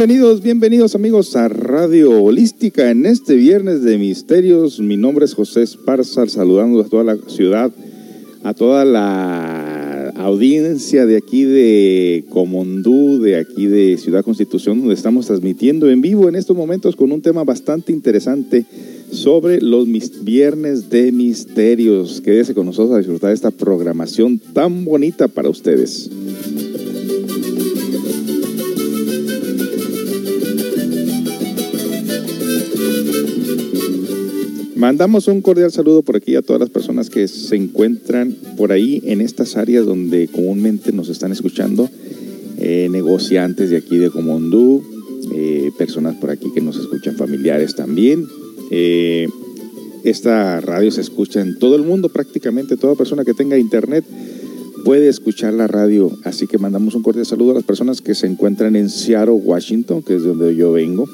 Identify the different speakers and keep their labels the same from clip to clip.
Speaker 1: Bienvenidos, bienvenidos amigos a Radio Holística en este viernes de misterios. Mi nombre es José Esparza, saludando a toda la ciudad, a toda la audiencia de aquí de Comondú, de aquí de Ciudad Constitución, donde estamos transmitiendo en vivo en estos momentos con un tema bastante interesante sobre los viernes de misterios. Quédese con nosotros a disfrutar de esta programación tan bonita para ustedes. Mandamos un cordial saludo por aquí a todas las personas que se encuentran por ahí en estas áreas donde comúnmente nos están escuchando, eh, negociantes de aquí de Comondú, eh, personas por aquí que nos escuchan familiares también. Eh, esta radio se escucha en todo el mundo, prácticamente toda persona que tenga internet puede escuchar la radio, así que mandamos un cordial saludo a las personas que se encuentran en Seattle, Washington, que es de donde yo vengo.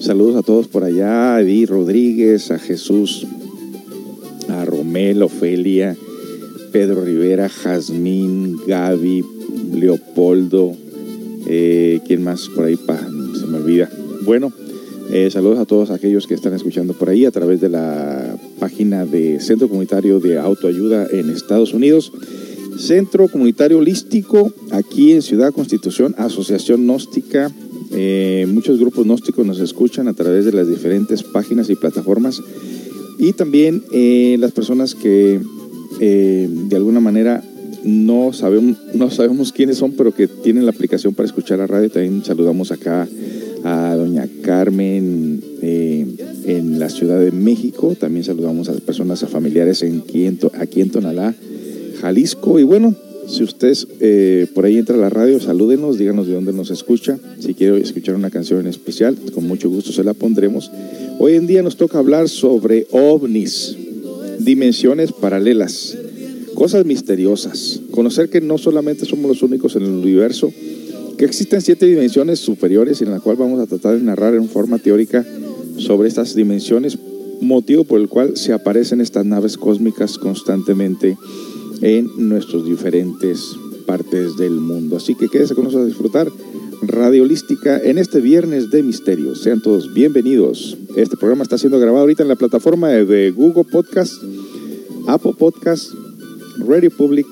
Speaker 1: Saludos a todos por allá, a Rodríguez, a Jesús, a Romel, Ofelia, Pedro Rivera, Jazmín, Gaby, Leopoldo, eh, ¿quién más por ahí? se me olvida. Bueno, eh, saludos a todos aquellos que están escuchando por ahí a través de la página de Centro Comunitario de Autoayuda en Estados Unidos. Centro Comunitario Holístico, aquí en Ciudad Constitución, Asociación Gnóstica eh, muchos grupos gnósticos nos escuchan a través de las diferentes páginas y plataformas y también eh, las personas que eh, de alguna manera no sabemos, no sabemos quiénes son, pero que tienen la aplicación para escuchar la radio. También saludamos acá a doña Carmen en la Ciudad de México. También saludamos a las personas, a familiares en, aquí en Tonalá, Jalisco. Y bueno, si usted eh, por ahí entra a la radio, salúdenos, díganos de dónde nos escucha. Si quiere escuchar una canción en especial, con mucho gusto se la pondremos. Hoy en día nos toca hablar sobre ovnis, dimensiones paralelas, cosas misteriosas. Conocer que no solamente somos los únicos en el universo, que existen siete dimensiones superiores en la cual vamos a tratar de narrar en forma teórica sobre estas dimensiones, motivo por el cual se aparecen estas naves cósmicas constantemente en nuestras diferentes partes del mundo. Así que quédese con nosotros a disfrutar Radio Holística en este viernes de misterios. Sean todos bienvenidos. Este programa está siendo grabado ahorita en la plataforma de Google Podcast, Apple Podcast, Radio Public,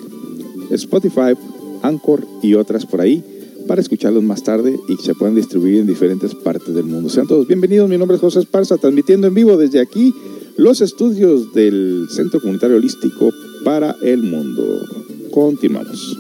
Speaker 1: Spotify, Anchor y otras por ahí para escucharlos más tarde y que se puedan distribuir en diferentes partes del mundo. Sean todos bienvenidos. Mi nombre es José Esparza, transmitiendo en vivo desde aquí los estudios del Centro Comunitario Holístico para el Mundo. Continuamos.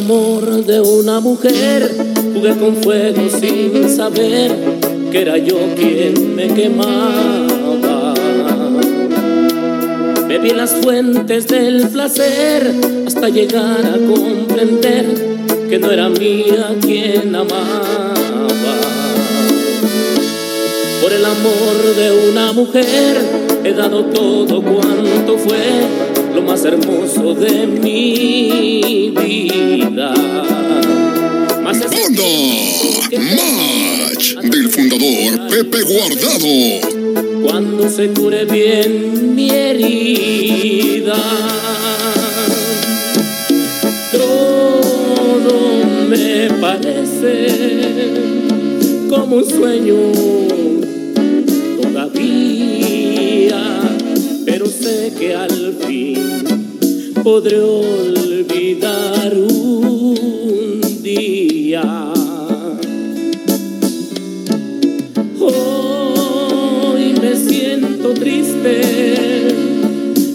Speaker 2: Amor de una mujer jugué con fuego sin saber que era yo quien me quemaba. Bebí las fuentes del placer hasta llegar a comprender que no era mía quien amaba. Por el amor de una mujer he dado todo cuanto fue más hermoso de mi vida.
Speaker 3: Más Banda Match del fundador Pepe Guardado.
Speaker 2: Cuando se cure bien mi herida. Todo me parece como un sueño pero sé que al podré olvidar un día. Hoy me siento triste,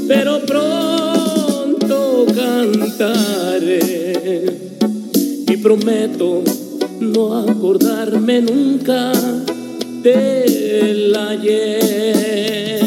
Speaker 2: pero pronto cantaré y prometo no acordarme nunca del ayer.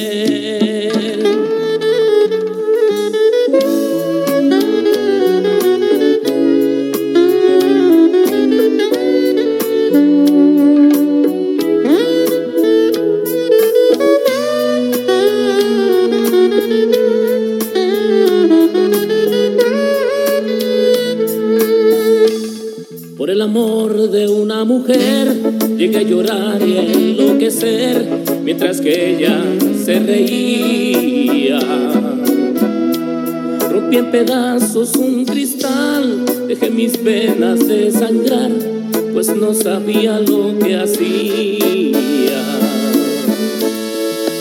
Speaker 2: Llegué a llorar y a enloquecer mientras que ella se reía. Rompí en pedazos un cristal, dejé mis venas de sangrar, pues no sabía lo que hacía.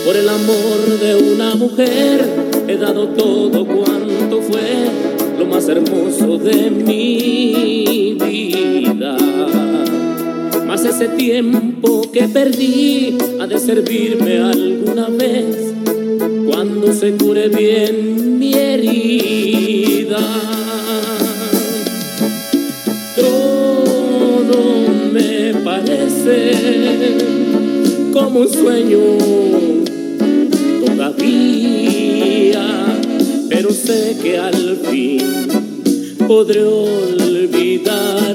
Speaker 2: Por el amor de una mujer he dado todo cuanto fue lo más hermoso de mi vida ese tiempo que perdí ha de servirme alguna vez cuando se cure bien mi herida. Todo me parece como un sueño todavía, pero sé que al fin podré olvidar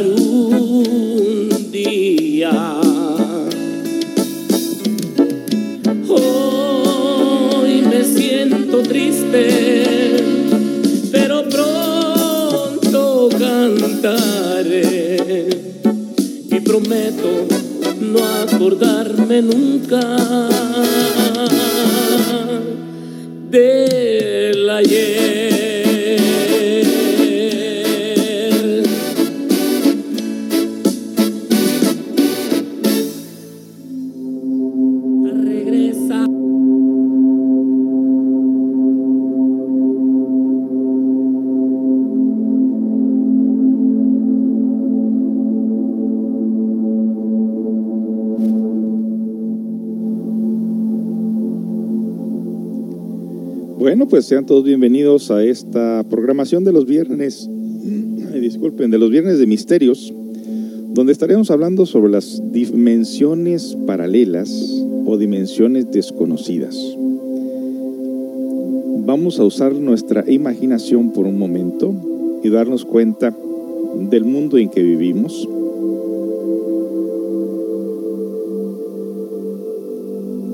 Speaker 2: nunca
Speaker 1: sean todos bienvenidos a esta programación de los viernes, disculpen, de los viernes de misterios, donde estaremos hablando sobre las dimensiones paralelas o dimensiones desconocidas. Vamos a usar nuestra imaginación por un momento y darnos cuenta del mundo en que vivimos.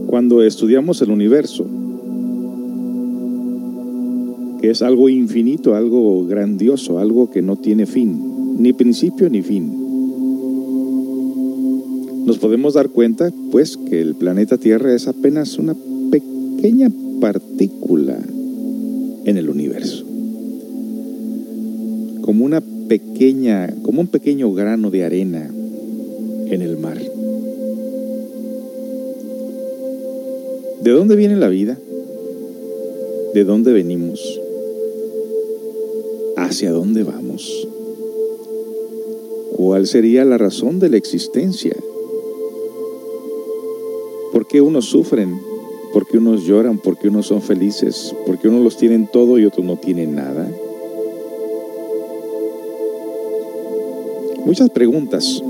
Speaker 1: Cuando estudiamos el universo, que es algo infinito, algo grandioso, algo que no tiene fin, ni principio ni fin. Nos podemos dar cuenta, pues, que el planeta Tierra es apenas una pequeña partícula en el universo. Como una pequeña, como un pequeño grano de arena en el mar. ¿De dónde viene la vida? ¿De dónde venimos? ¿Hacia dónde vamos? ¿Cuál sería la razón de la existencia? ¿Por qué unos sufren? ¿Por qué unos lloran? ¿Por qué unos son felices? ¿Por qué unos los tienen todo y otros no tienen nada? Muchas preguntas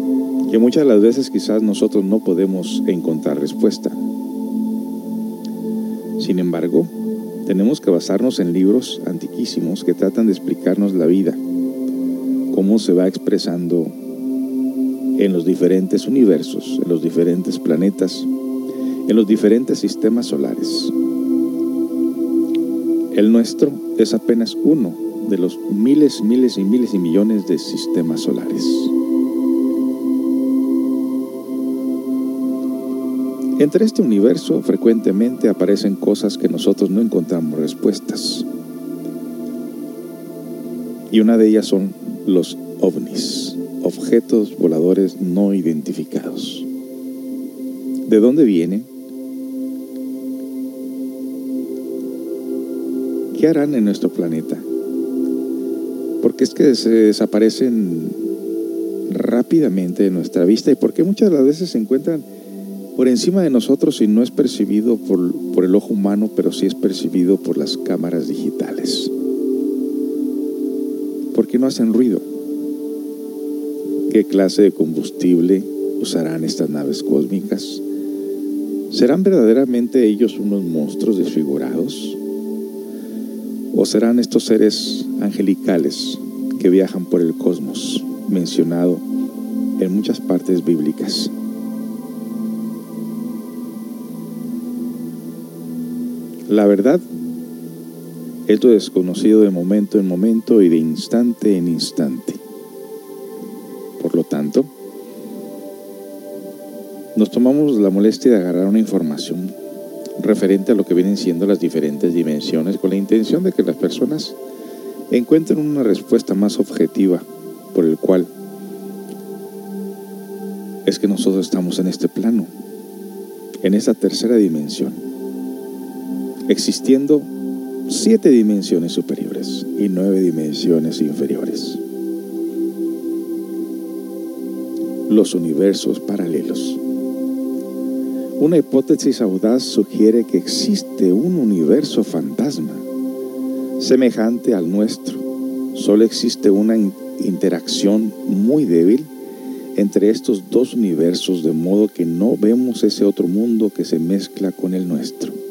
Speaker 1: que muchas de las veces quizás nosotros no podemos encontrar respuesta. Sin embargo, tenemos que basarnos en libros antiquísimos que tratan de explicarnos la vida, cómo se va expresando en los diferentes universos, en los diferentes planetas, en los diferentes sistemas solares. El nuestro es apenas uno de los miles, miles y miles y millones de sistemas solares. Entre este universo frecuentemente aparecen cosas que nosotros no encontramos respuestas. Y una de ellas son los ovnis, objetos voladores no identificados. ¿De dónde vienen? ¿Qué harán en nuestro planeta? Porque es que se desaparecen rápidamente de nuestra vista y porque muchas de las veces se encuentran por encima de nosotros y no es percibido por, por el ojo humano, pero sí es percibido por las cámaras digitales. ¿Por qué no hacen ruido? ¿Qué clase de combustible usarán estas naves cósmicas? ¿Serán verdaderamente ellos unos monstruos desfigurados? ¿O serán estos seres angelicales que viajan por el cosmos, mencionado en muchas partes bíblicas? La verdad es lo desconocido de momento en momento y de instante en instante. Por lo tanto, nos tomamos la molestia de agarrar una información referente a lo que vienen siendo las diferentes dimensiones con la intención de que las personas encuentren una respuesta más objetiva por el cual es que nosotros estamos en este plano, en esta tercera dimensión existiendo siete dimensiones superiores y nueve dimensiones inferiores. Los universos paralelos. Una hipótesis audaz sugiere que existe un universo fantasma semejante al nuestro. Solo existe una interacción muy débil entre estos dos universos de modo que no vemos ese otro mundo que se mezcla con el nuestro.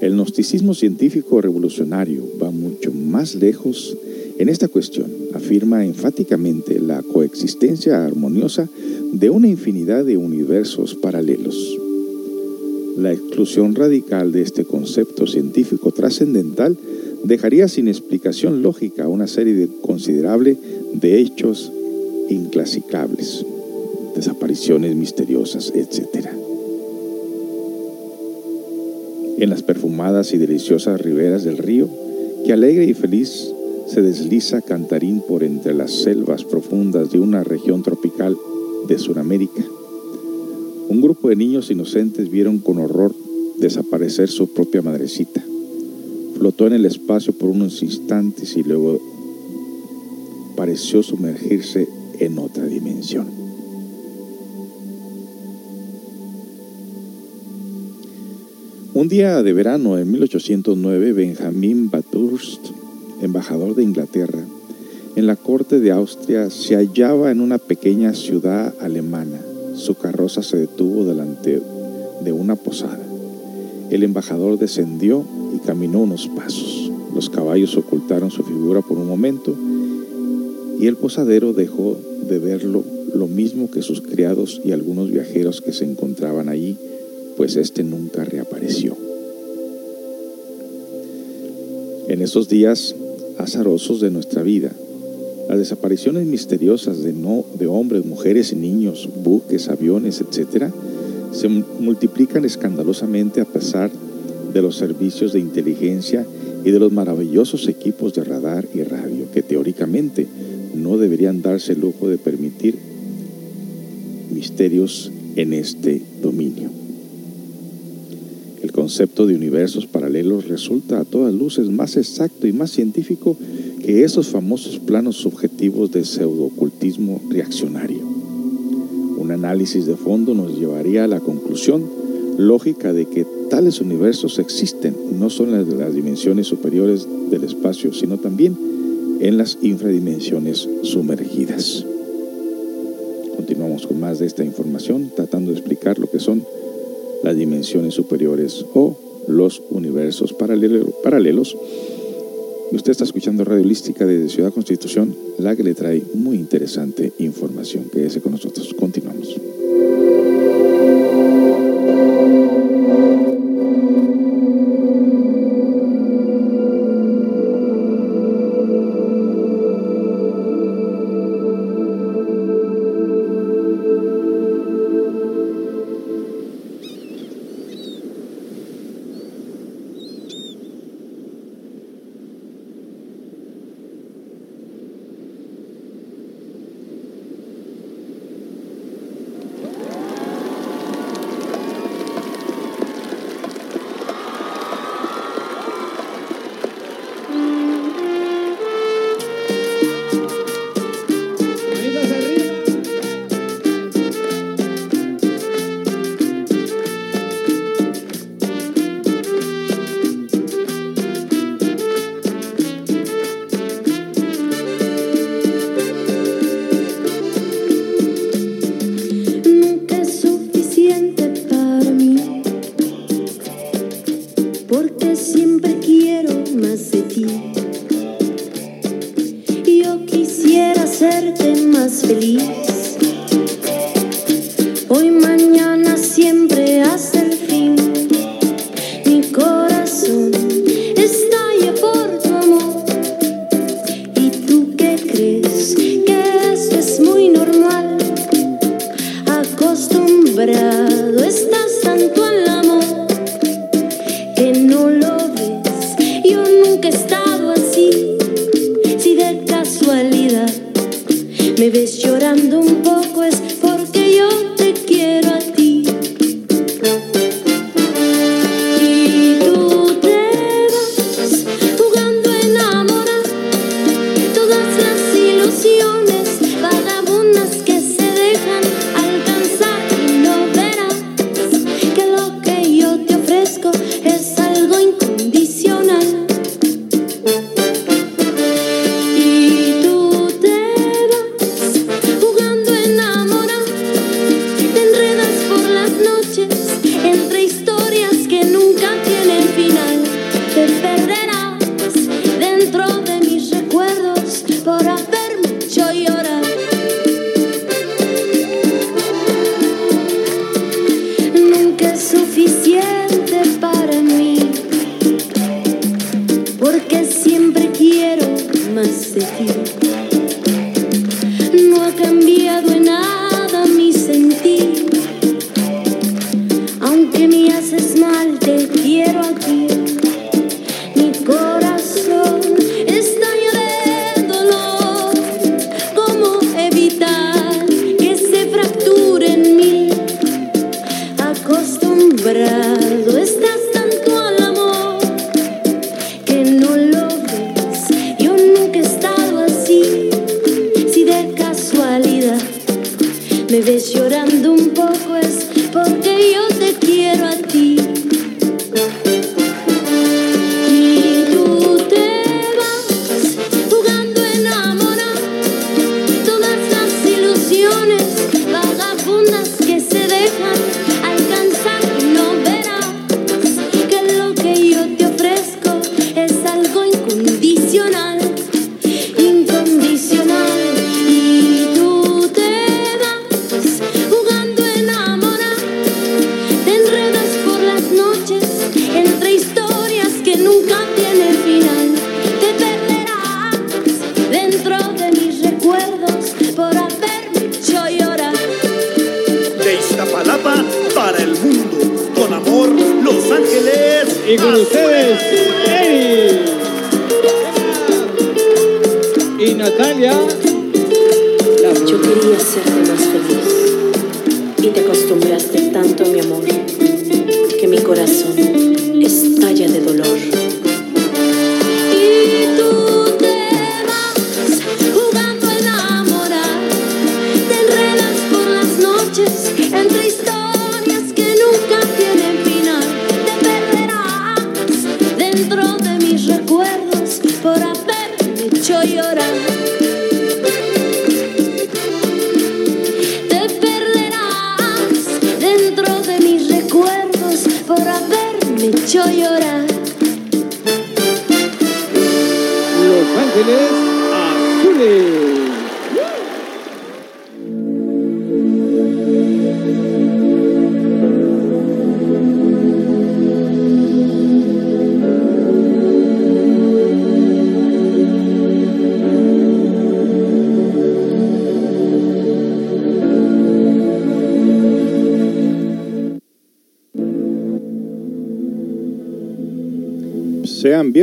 Speaker 1: El gnosticismo científico revolucionario va mucho más lejos en esta cuestión. Afirma enfáticamente la coexistencia armoniosa de una infinidad de universos paralelos. La exclusión radical de este concepto científico trascendental dejaría sin explicación lógica una serie de considerable de hechos inclasificables, desapariciones misteriosas, etc en las perfumadas y deliciosas riberas del río, que alegre y feliz se desliza cantarín por entre las selvas profundas de una región tropical de Sudamérica. Un grupo de niños inocentes vieron con horror desaparecer su propia madrecita. Flotó en el espacio por unos instantes y luego pareció sumergirse en otra dimensión. Un día de verano en 1809, Benjamin Bathurst, embajador de Inglaterra, en la corte de Austria, se hallaba en una pequeña ciudad alemana. Su carroza se detuvo delante de una posada. El embajador descendió y caminó unos pasos. Los caballos ocultaron su figura por un momento y el posadero dejó de verlo lo mismo que sus criados y algunos viajeros que se encontraban allí pues éste nunca reapareció. En esos días azarosos de nuestra vida, las desapariciones misteriosas de, no, de hombres, mujeres y niños, buques, aviones, etc., se multiplican escandalosamente a pesar de los servicios de inteligencia y de los maravillosos equipos de radar y radio que teóricamente no deberían darse el lujo de permitir misterios en este dominio. El concepto de universos paralelos resulta a todas luces más exacto y más científico que esos famosos planos subjetivos de pseudoocultismo reaccionario. Un análisis de fondo nos llevaría a la conclusión lógica de que tales universos existen no solo en las dimensiones superiores del espacio, sino también
Speaker 4: en las infradimensiones sumergidas. Continuamos con más de esta información, tratando de explicar lo que son las dimensiones superiores o los universos paralelos. Usted está escuchando Radio Lística desde Ciudad Constitución, la que le trae muy interesante información. Quédese con nosotros. Continuamos.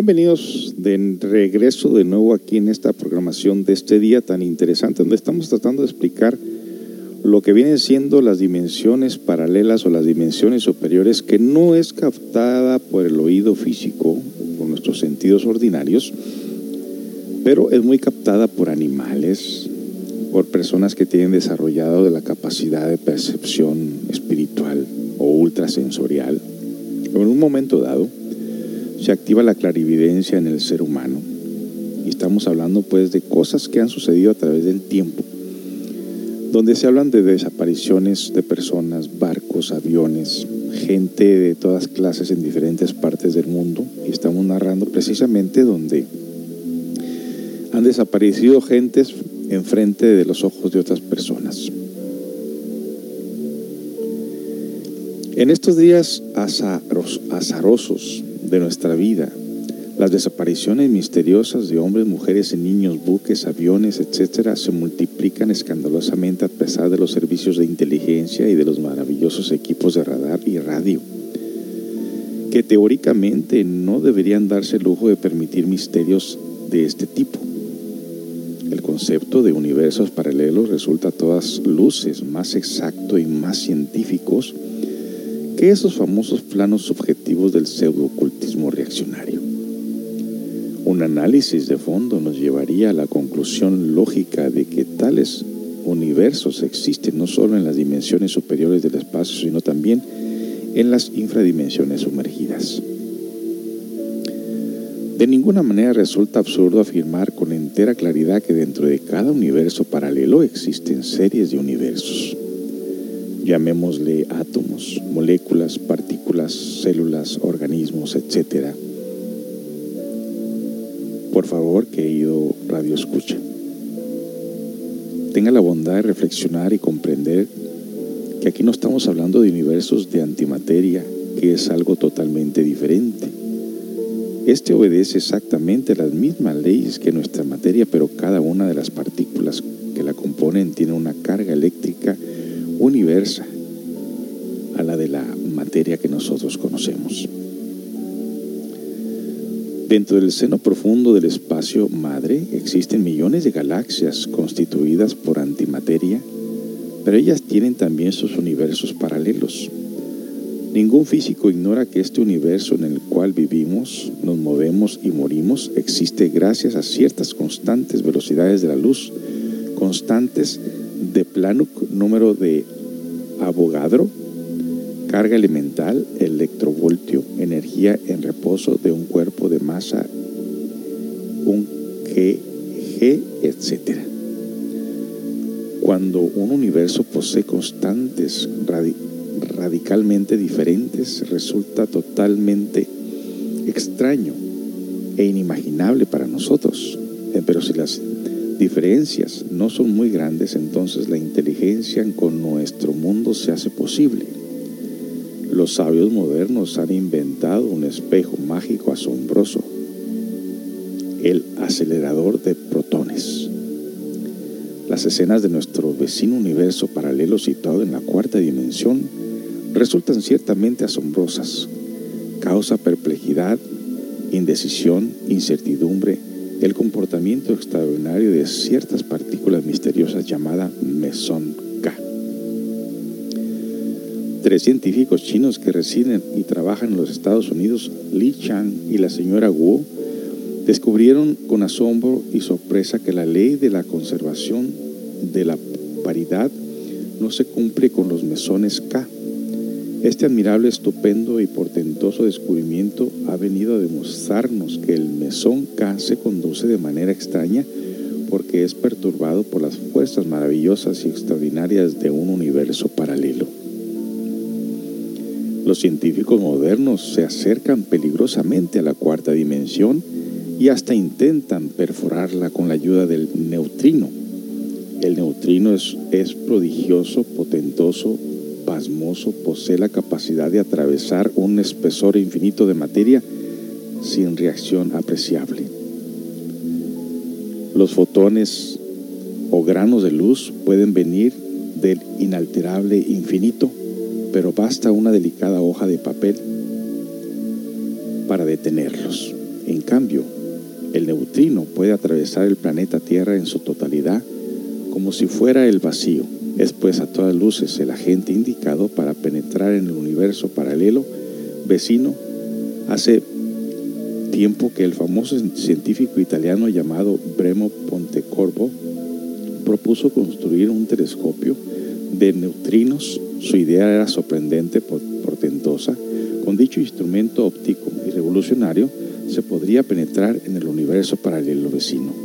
Speaker 1: Bienvenidos de regreso de nuevo aquí en esta programación de este día tan interesante, donde estamos tratando de explicar lo que vienen siendo las dimensiones paralelas o las dimensiones superiores que no es captada por el oído físico, por nuestros sentidos ordinarios, pero es muy captada por animales, por personas que tienen desarrollado la capacidad de percepción espiritual o ultrasensorial. En un momento dado, se activa la clarividencia en el ser humano. Y estamos hablando pues de cosas que han sucedido a través del tiempo, donde se hablan de desapariciones de personas, barcos, aviones, gente de todas clases en diferentes partes del mundo. Y estamos narrando precisamente donde han desaparecido gentes enfrente de los ojos de otras personas. En estos días azaros, azarosos de nuestra vida, las desapariciones misteriosas de hombres, mujeres y niños, buques, aviones, etcétera, se multiplican escandalosamente a pesar de los servicios de inteligencia y de los maravillosos equipos de radar y radio, que teóricamente no deberían darse el lujo de permitir misterios de este tipo. El concepto de universos paralelos resulta a todas luces más exacto y más científicos que esos famosos planos subjetivos del pseudo-ocultismo reaccionario. Un análisis de fondo nos llevaría a la conclusión lógica de que tales universos existen no solo en las dimensiones superiores del espacio, sino también en las infradimensiones sumergidas. De ninguna manera resulta absurdo afirmar con entera claridad que dentro de cada universo paralelo existen series de universos llamémosle átomos, moléculas, partículas, células, organismos, etc. Por favor, querido Radio Escucha, tenga la bondad de reflexionar y comprender que aquí no estamos hablando de universos de antimateria, que es algo totalmente diferente. Este obedece exactamente las mismas leyes que nuestra materia, pero cada una de las partículas que la componen tiene una carga eléctrica universa a la de la materia que nosotros conocemos. Dentro del seno profundo del espacio madre existen millones de galaxias constituidas por antimateria, pero ellas tienen también sus universos paralelos. Ningún físico ignora que este universo en el cual vivimos, nos movemos y morimos existe gracias a ciertas constantes velocidades de la luz, constantes de Planck número de Avogadro, carga elemental, electrovoltio, energía en reposo de un cuerpo de masa, un GG, etc. Cuando un universo posee constantes radicalmente diferentes, resulta totalmente extraño e inimaginable para nosotros. Eh, pero si las diferencias no son muy grandes, entonces la inteligencia con nuestro mundo se hace posible. Los sabios modernos han inventado un espejo mágico asombroso, el acelerador de protones. Las escenas de nuestro vecino universo paralelo situado en la cuarta dimensión resultan ciertamente asombrosas. Causa perplejidad, indecisión, incertidumbre, el comportamiento extraordinario de ciertas partículas misteriosas llamadas mesón K. Tres científicos chinos que residen y trabajan en los Estados Unidos, Li Chang y la señora Wu, descubrieron con asombro y sorpresa que la ley de la conservación de la paridad no se cumple con los mesones K. Este admirable, estupendo y portentoso descubrimiento ha venido a demostrarnos que el mesón K se conduce de manera extraña porque es perturbado por las fuerzas maravillosas y extraordinarias de un universo paralelo. Los científicos modernos se acercan peligrosamente a la cuarta dimensión y hasta intentan perforarla con la ayuda del neutrino. El neutrino es, es prodigioso, potentoso, pasmoso, posee la capacidad de atravesar un espesor infinito de materia sin reacción apreciable. Los fotones o granos de luz pueden venir del inalterable infinito pero basta una delicada hoja de papel para detenerlos. En cambio, el neutrino puede atravesar el planeta Tierra en su totalidad como si fuera el vacío. Es pues a todas luces el agente indicado para penetrar en el universo paralelo vecino. Hace tiempo que el famoso científico italiano llamado Bremo Pontecorvo propuso construir un telescopio de neutrinos su idea era sorprendente, portentosa. Con dicho instrumento óptico y revolucionario se podría penetrar en el universo paralelo vecino.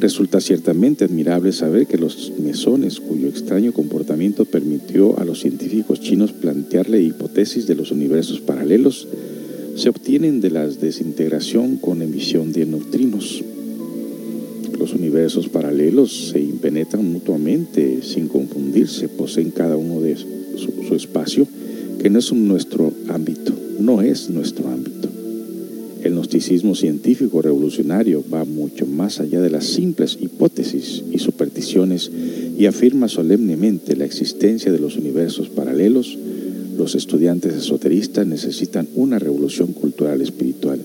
Speaker 1: Resulta ciertamente admirable saber que los mesones, cuyo extraño comportamiento permitió a los científicos chinos plantear la hipótesis de los universos paralelos, se obtienen de la desintegración con emisión de neutrinos. Los universos paralelos se impenetran mutuamente sin confundirse, poseen cada uno de su, espacio, que no es nuestro ámbito, no es nuestro ámbito. El gnosticismo científico revolucionario va mucho más allá de las simples hipótesis y supersticiones y afirma solemnemente la existencia de los universos paralelos. Los estudiantes esoteristas necesitan una revolución cultural espiritual.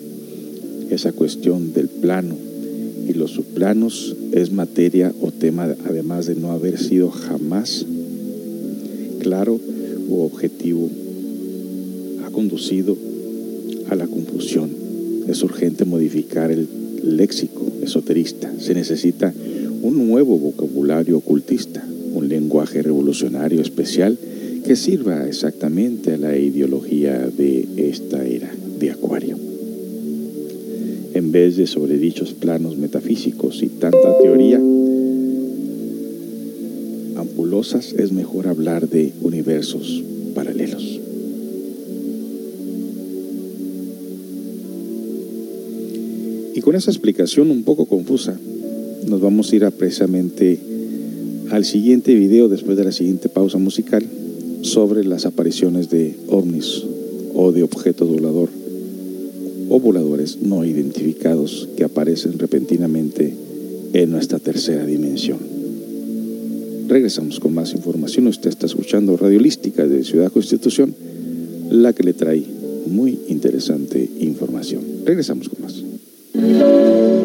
Speaker 1: Esa cuestión del plano y los subplanos es materia o tema además de no haber sido jamás claro u objetivo, ha conducido a la confusión. Es urgente modificar el léxico esoterista. Se necesita un nuevo vocabulario ocultista, un lenguaje revolucionario especial que sirva exactamente a la ideología de esta era de Acuario en vez de sobre dichos planos metafísicos y tanta teoría ampulosas, es mejor hablar de universos con esa explicación un poco confusa, nos vamos a ir precisamente al siguiente video después de la siguiente pausa musical sobre las apariciones de ovnis o de objetos volador o voladores no identificados que aparecen repentinamente en nuestra tercera dimensión. Regresamos con más información. Usted está escuchando Radiolística de Ciudad Constitución, la que le trae muy interesante información. Regresamos con más.
Speaker 5: Por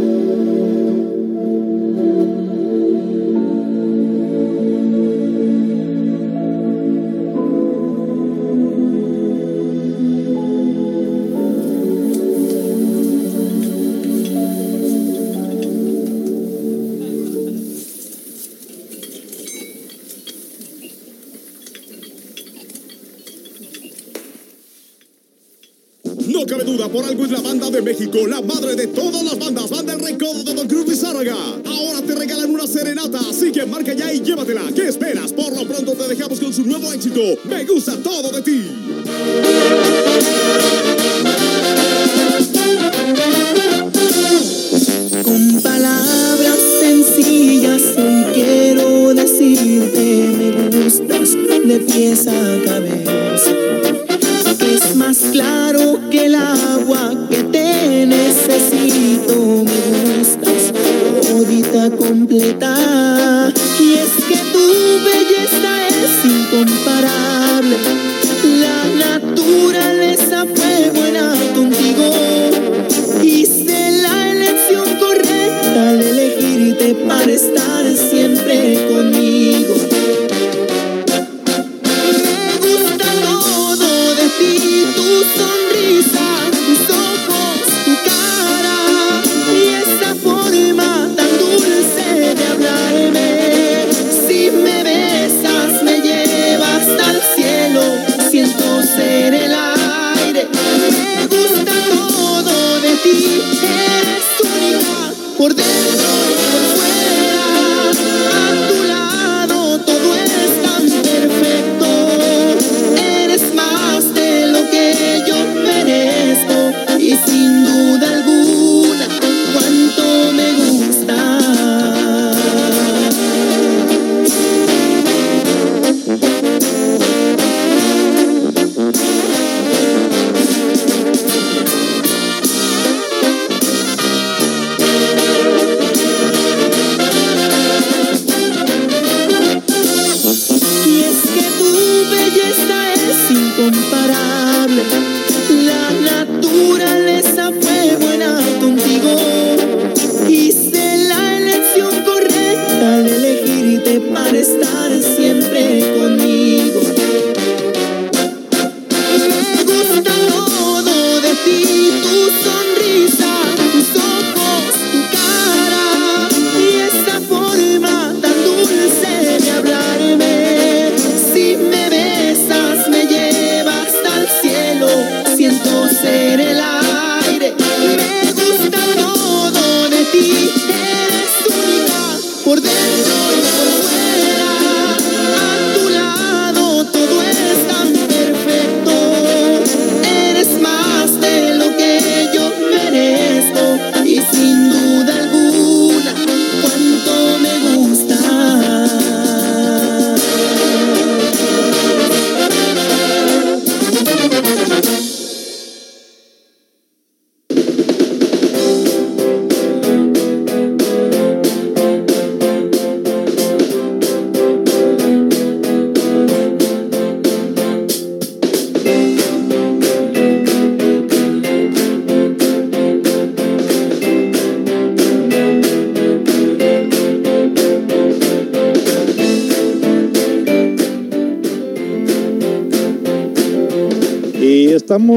Speaker 5: que marca ya y llévatela. ¿Qué esperas? Por lo pronto te dejamos con su nuevo éxito. Me gusta todo de ti.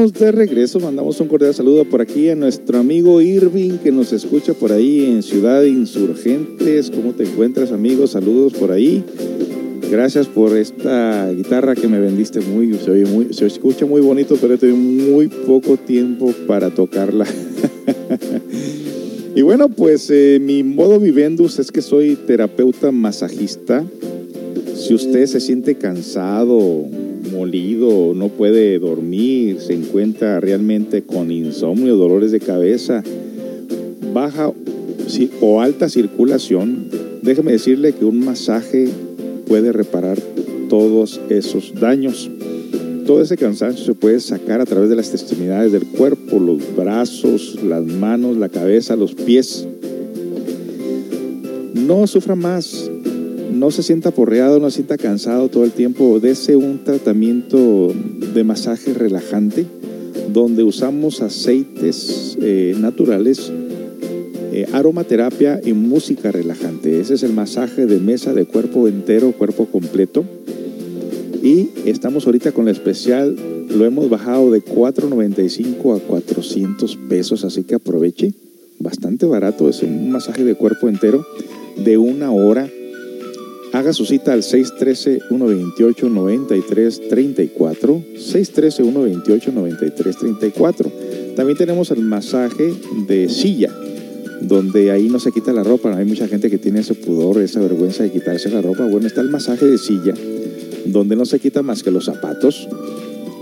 Speaker 1: Estamos de regreso, mandamos un cordial saludo por aquí a nuestro amigo Irving que nos escucha por ahí en Ciudad Insurgentes. ¿Cómo te encuentras, amigo? Saludos por ahí. Gracias por esta guitarra que me vendiste muy, se, oye muy, se escucha muy bonito, pero tengo muy poco tiempo para tocarla. y bueno, pues eh, mi modo vivendus es que soy terapeuta masajista. Si usted se siente cansado, molido, no puede dormir, se encuentra realmente con insomnio, dolores de cabeza, baja o alta circulación, déjeme decirle que un masaje puede reparar todos esos daños. Todo ese cansancio se puede sacar a través de las extremidades del cuerpo, los brazos, las manos, la cabeza, los pies. No sufra más, no se sienta porreado, no se sienta cansado todo el tiempo. Dese un tratamiento de masaje relajante donde usamos aceites eh, naturales, eh, aromaterapia y música relajante. Ese es el masaje de mesa de cuerpo entero, cuerpo completo. Y estamos ahorita con la especial, lo hemos bajado de 4.95 a 400 pesos, así que aproveche. Bastante barato, es un masaje de cuerpo entero de una hora. Haga su cita al 613-128-9334. 613-128-9334. También tenemos el masaje de silla, donde ahí no se quita la ropa. Hay mucha gente que tiene ese pudor, esa vergüenza de quitarse la ropa. Bueno, está el masaje de silla, donde no se quita más que los zapatos.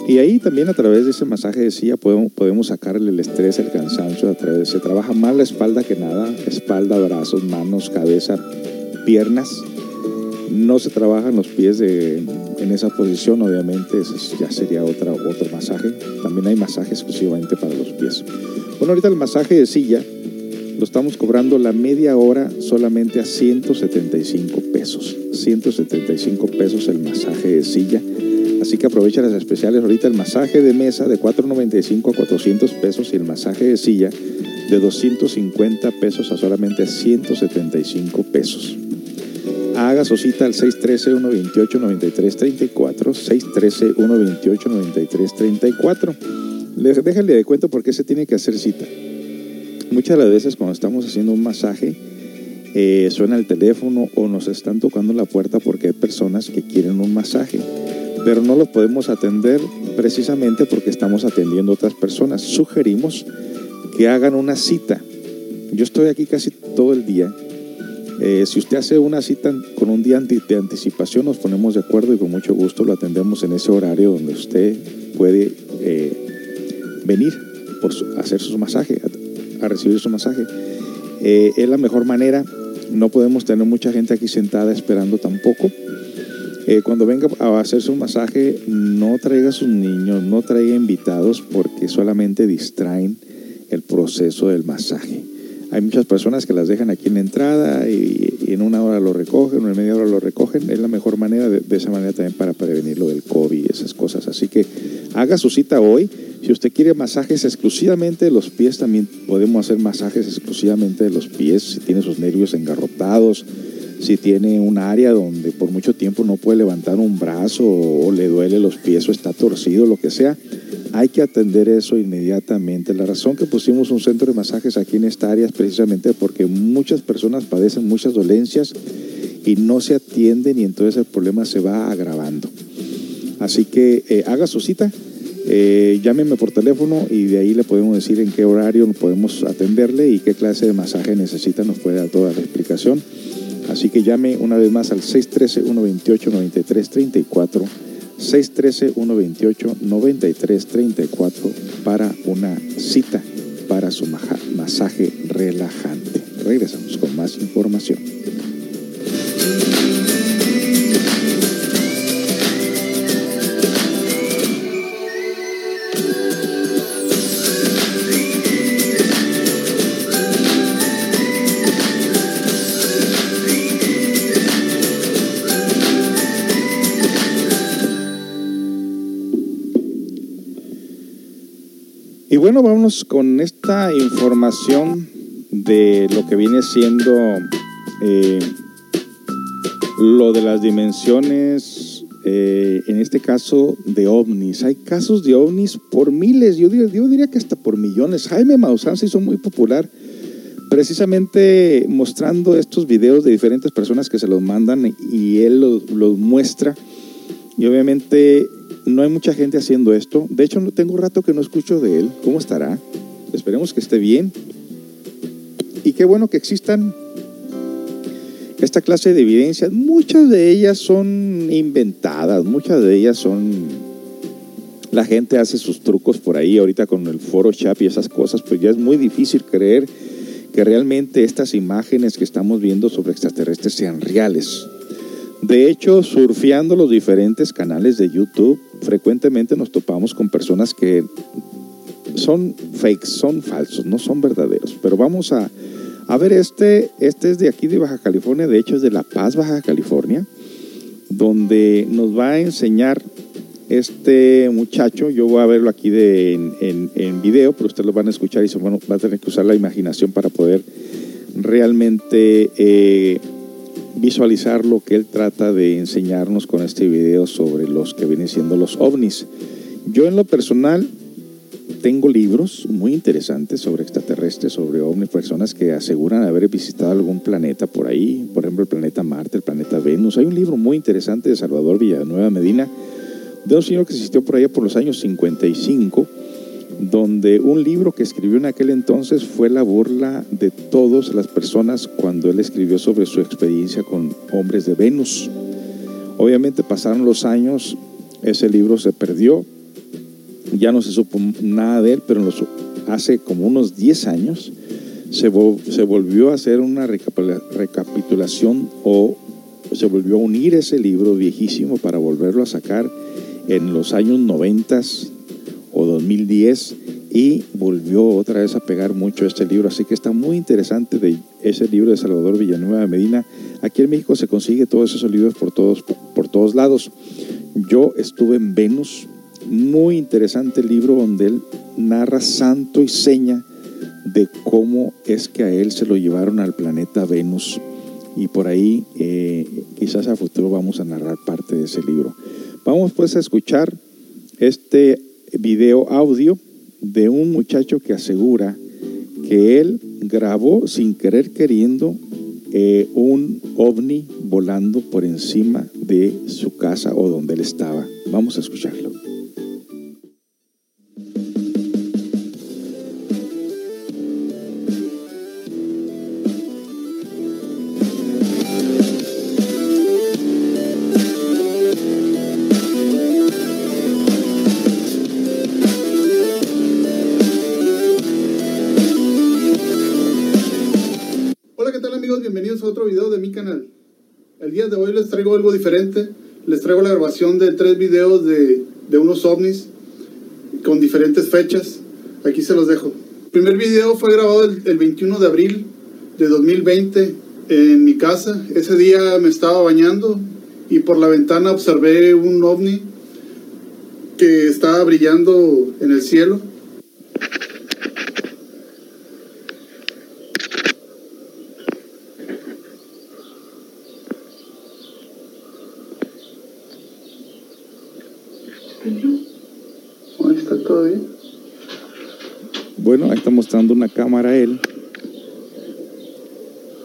Speaker 1: Y ahí también a través de ese masaje de silla podemos, sacarle el estrés, el cansancio. A través, se trabaja más la espalda que nada. Espalda, brazos, manos, cabeza, piernas. No se trabajan los pies de- en esa posición, obviamente, ese es- ya sería otra, otro masaje. También hay masaje exclusivamente para los pies. Bueno, ahorita el masaje de silla lo estamos cobrando la media hora solamente a 175 pesos. 175 pesos el masaje de silla. Así que aprovecha las especiales. Ahorita el masaje de mesa de 495 a 400 pesos y el masaje de silla de 250 pesos a solamente 175 pesos. Haga su cita al 613-128-9334. 613-128-9334. Le- Déjale de cuento por qué se tiene que hacer cita. Muchas de las veces cuando estamos haciendo un masaje, eh, suena el teléfono o nos están tocando la puerta porque hay personas que quieren un masaje, pero no los podemos atender precisamente porque estamos atendiendo a otras personas. Sugerimos que hagan una cita. Yo estoy aquí casi todo el día. Eh, si usted hace una cita con un día de anticipación, nos ponemos de acuerdo y con mucho gusto lo atendemos en ese horario donde usted puede eh, venir por hacer su masaje, a, recibir su masaje. Eh, es la mejor manera. No podemos tener mucha gente aquí sentada esperando tampoco. cuando venga a hacerse un masaje, no traiga a sus niños, no traiga invitados porque solamente distraen el proceso del masaje. Hay muchas personas que las dejan aquí en la entrada y, en una hora lo recogen, en media hora lo recogen. Es la mejor manera, de, esa manera también para prevenir lo del COVID y esas cosas. Así que haga su cita hoy. Si usted quiere masajes exclusivamente de los pies, también podemos hacer masajes exclusivamente de los pies. Si tiene sus nervios engarrotados, si tiene un área donde por mucho tiempo no puede levantar un brazo o le duele los pies o está torcido, lo que sea, hay que atender eso inmediatamente. La razón que pusimos un centro de masajes aquí en esta área es precisamente porque muchas personas padecen muchas dolencias y no se atienden y entonces el problema se va agravando. Así que eh, haga su cita, eh, llámeme por teléfono y de ahí le podemos decir en qué horario podemos atenderle y qué clase de masaje necesita, nos puede dar toda la explicación. Así que llame una vez más al 613-128-9334 613-128-9334 para una cita para su masaje relajante. Regresamos con más información. Bueno, vamos con esta información de lo que viene siendo eh, lo de las dimensiones, eh, en este caso de ovnis. Hay casos de ovnis por miles, yo diría, yo diría que hasta por millones. Jaime Maussan se hizo muy popular precisamente mostrando estos videos de diferentes personas que se los mandan y él los, los muestra. Y obviamente no hay mucha gente haciendo esto. De hecho, no tengo rato que no escucho de él. ¿Cómo estará? Esperemos que esté bien. Y qué bueno que existan esta clase de evidencias. Muchas de ellas son inventadas, muchas de ellas son... La gente hace sus trucos por ahí, ahorita con el Photoshop y esas cosas, pues ya es muy difícil creer que realmente estas imágenes que estamos viendo sobre extraterrestres sean reales. De hecho, surfeando los diferentes canales de YouTube, frecuentemente nos topamos con personas que son fakes, son falsos, no son verdaderos. Pero vamos a, a ver este, este es de aquí de Baja California, de hecho es de La Paz, Baja California, donde nos va a enseñar este muchacho, yo voy a verlo aquí de, en, en, video, pero ustedes lo van a escuchar y bueno, va a tener que usar la imaginación para poder realmente eh, visualizar lo que él trata de enseñarnos con este video sobre los que vienen siendo los ovnis. Yo en lo personal tengo libros muy interesantes sobre extraterrestres, sobre ovnis, personas que aseguran haber visitado algún planeta por ahí, por ejemplo el planeta Marte, el planeta Venus. Hay un libro muy interesante de Salvador Villanueva Medina, de un señor que existió por allá por los años 55 donde un libro que escribió en aquel entonces fue la burla de todas las personas cuando él escribió sobre su experiencia con hombres de Venus. Obviamente pasaron los años, ese libro se perdió, ya no se supo nada de él, pero hace como unos 10 años se, se volvió a hacer una recapitulación o se volvió a unir ese libro viejísimo para volverlo a sacar en los años 90 o 2010 y volvió otra vez a pegar mucho este libro. Así que está muy interesante de ese libro de Salvador Villanueva de Medina. Aquí en México se consigue todos esos libros por todos, por todos lados. Yo estuve en Venus, muy interesante el libro donde él narra santo y seña de cómo es que a él se lo llevaron al planeta Venus. Y por ahí eh, quizás a futuro vamos a narrar parte de ese libro. Vamos pues a escuchar este video audio de un muchacho que asegura que él grabó sin querer queriendo eh, un ovni volando por encima de su casa o donde él estaba. Vamos a escucharlo.
Speaker 6: Les traigo la grabación de tres videos de, de unos ovnis con diferentes fechas. Aquí se los dejo. El primer video fue grabado el, el 21 de abril de 2020 en mi casa. Ese día me estaba bañando y por la ventana observé un ovni que estaba brillando en el cielo. Ahí está todo bien.
Speaker 1: Bueno, ahí está mostrando una cámara él,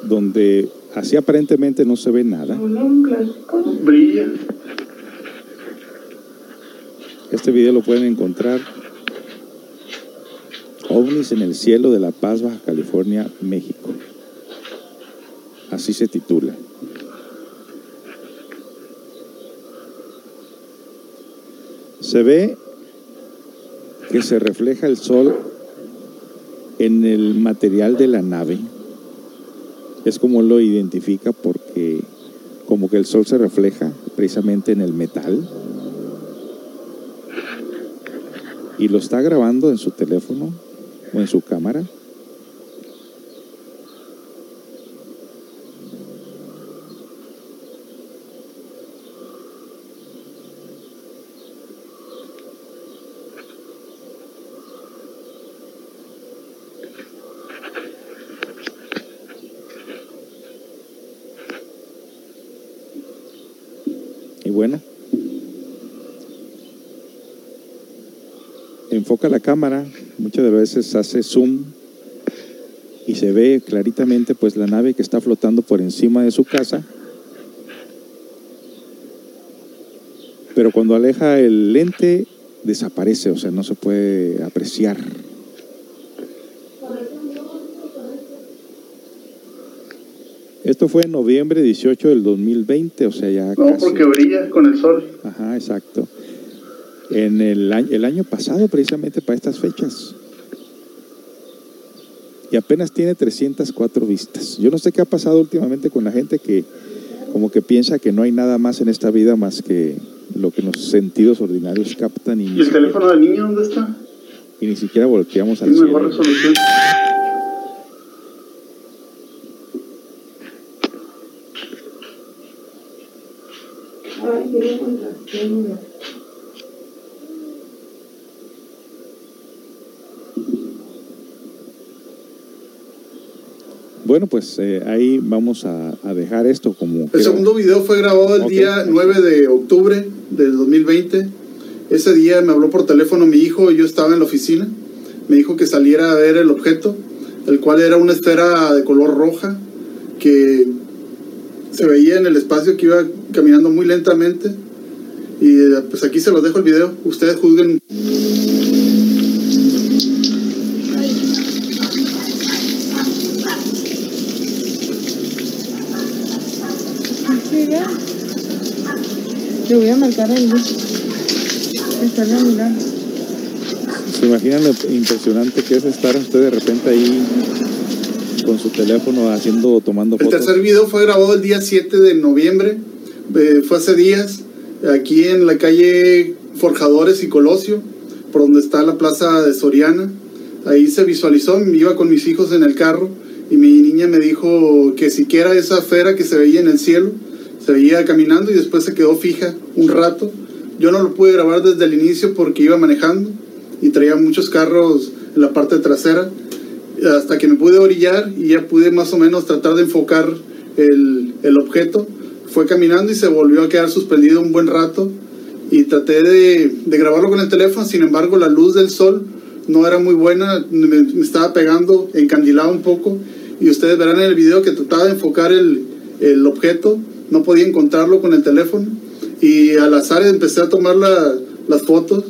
Speaker 1: donde así aparentemente no se ve nada.
Speaker 6: Brilla.
Speaker 1: Este video lo pueden encontrar OVNIs en el cielo de La Paz, Baja California, México. Así se titula. Se ve que se refleja el sol en el material de la nave. Es como lo identifica porque como que el sol se refleja precisamente en el metal. Y lo está grabando en su teléfono o en su cámara. Y bueno, enfoca la cámara, muchas de las veces hace zoom y se ve claritamente pues la nave que está flotando por encima de su casa. Pero cuando aleja el lente desaparece, o sea, no se puede apreciar. Esto fue en noviembre 18 del 2020, o sea, ya
Speaker 6: No,
Speaker 1: casi.
Speaker 6: porque brilla con el sol.
Speaker 1: Ajá, exacto. En el año, el año pasado, precisamente para estas fechas. Y apenas tiene 304 vistas. Yo no sé qué ha pasado últimamente con la gente que como que piensa que no hay nada más en esta vida más que lo que los sentidos ordinarios captan y,
Speaker 6: ¿Y el
Speaker 1: siquiera,
Speaker 6: teléfono del niño dónde está?
Speaker 1: y ni siquiera volteamos al
Speaker 6: Tiene mejor
Speaker 1: cielo.
Speaker 6: resolución.
Speaker 1: Bueno, pues eh, ahí vamos a, a dejar esto como...
Speaker 6: El segundo video fue grabado el día 9 de octubre del 2020. Ese día me habló por teléfono mi hijo yo estaba en la oficina. Me dijo que saliera a ver el objeto, el cual era una esfera de color roja que se veía en el espacio que iba caminando muy lentamente. Y eh, pues aquí se los dejo el video. Ustedes juzguen.
Speaker 7: Sí, ya. Le voy a marcar el bus. Está.
Speaker 1: ¿Se imaginan lo impresionante que es estar usted de repente ahí con su teléfono haciendo, tomando
Speaker 6: El tercer video fue grabado el día 7 de noviembre, eh, fue hace días, aquí en la calle Forjadores y Colosio, por donde está la plaza de Soriana. Ahí se visualizó, iba con mis hijos en el carro y mi niña me dijo que siquiera esa esfera que se veía en el cielo, se veía caminando y después se quedó fija un rato. Yo no lo pude grabar desde el inicio porque iba manejando y traía muchos carros en la parte trasera hasta que me pude orillar y ya pude más o menos tratar de enfocar el, el objeto. Fue caminando y se volvió a quedar suspendido un buen rato y traté de, de grabarlo con el teléfono, sin embargo la luz del sol no era muy buena, me, me estaba pegando, encandilaba un poco y ustedes verán en el video que trataba de enfocar el, el objeto, no podía encontrarlo con el teléfono y al azar empecé a tomar la- las fotos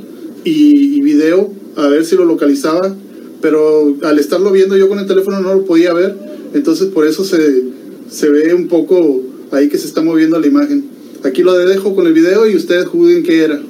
Speaker 6: y, y video a ver si lo localizaba pero al estarlo viendo yo con el teléfono no lo podía ver, entonces por eso se, se ve un poco ahí que se está moviendo la imagen. Aquí lo dejo con el video y ustedes juzguen qué era.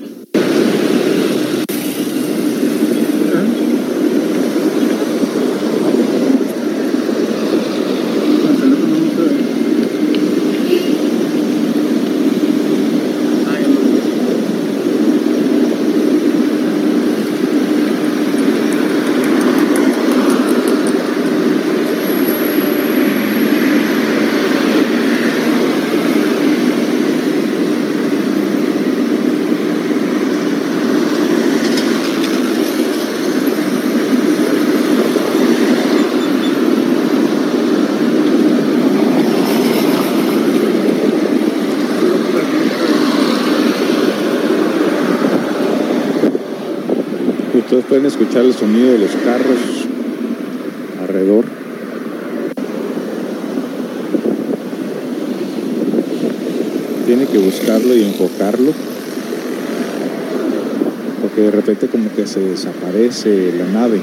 Speaker 1: Escuchar el sonido de los carros alrededor. Tiene que buscarlo y enfocarlo. Porque de repente como que se desaparece la nave.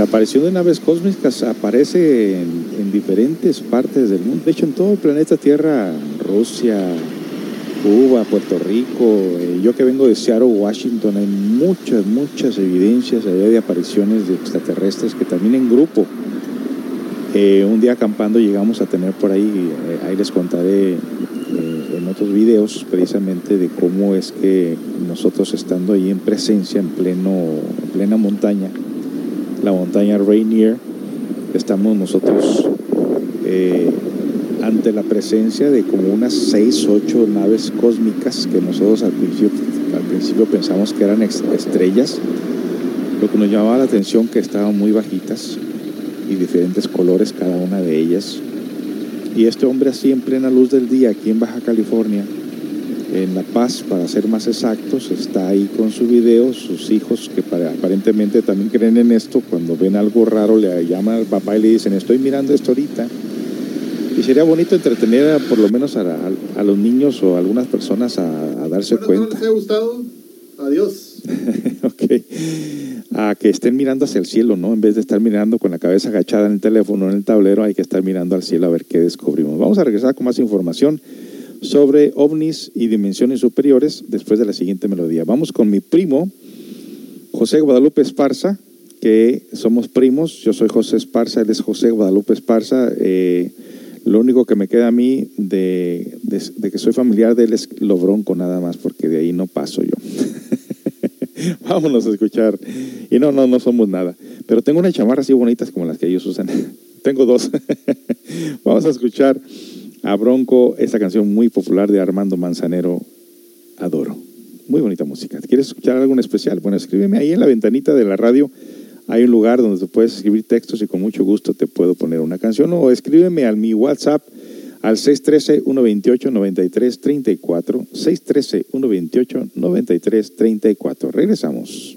Speaker 1: La aparición de naves cósmicas aparece en, en diferentes partes del mundo. De hecho, en todo el planeta Tierra, Rusia, Cuba, Puerto Rico, eh, yo que vengo de Seattle, Washington, hay muchas, muchas evidencias allá de apariciones de extraterrestres que también en grupo. Eh, un día acampando llegamos a tener por ahí, eh, ahí les contaré en otros videos precisamente de cómo es que nosotros estando ahí en presencia, en, pleno, en plena montaña, la montaña Rainier, estamos nosotros eh, ante la presencia de como unas 6, 8 naves cósmicas que nosotros al principio, al principio pensamos que eran estrellas. Lo que nos llamaba la atención que estaban muy bajitas y diferentes colores cada una de ellas. Y este hombre así en plena luz del día aquí en Baja California, en La Paz, para ser más exactos, está ahí con su video, sus hijos que para- aparentemente también creen en esto, cuando ven algo raro le llaman al papá y le dicen, estoy mirando esto ahorita. Y sería bonito entretener a, por lo menos a, a- a los niños o a algunas personas a, darse
Speaker 6: Bueno,
Speaker 1: cuenta.
Speaker 6: les haya gustado. Adiós.
Speaker 1: ok. A que estén mirando hacia el cielo, ¿no? En vez de estar mirando con la cabeza agachada en el teléfono, en el tablero, hay que estar mirando al cielo a ver qué descubrimos. Vamos a regresar con más información sobre ovnis y dimensiones superiores después de la siguiente melodía. Vamos con mi primo, José Guadalupe Esparza, que somos primos. Yo soy José Esparza, él es José Guadalupe Esparza. Eh, lo único que me queda a mí de, de- de que soy familiar de él es lo bronco nada más, porque de ahí no paso yo. Vámonos a escuchar. Y no, no, no somos nada. Pero tengo unas chamarras así bonitas como las que ellos usan. tengo dos. Vamos a escuchar a Bronco, esta canción muy popular de Armando Manzanero, Adoro. Muy bonita música. ¿Quieres escuchar algo especial? Bueno, escríbeme ahí en la ventanita de la radio. Hay un lugar donde tú puedes escribir textos y con mucho gusto te puedo poner una canción. O escríbeme al mi WhatsApp al 613-128-9334. 613-128-9334. Regresamos.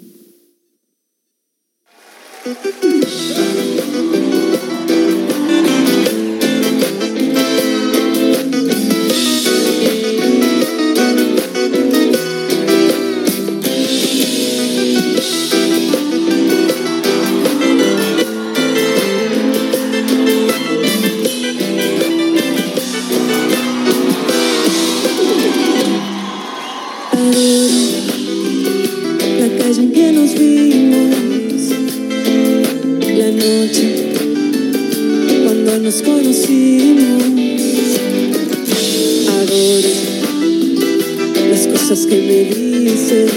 Speaker 8: La calle en que nos vimos, la noche cuando nos conocimos. Adoro las cosas que me dices,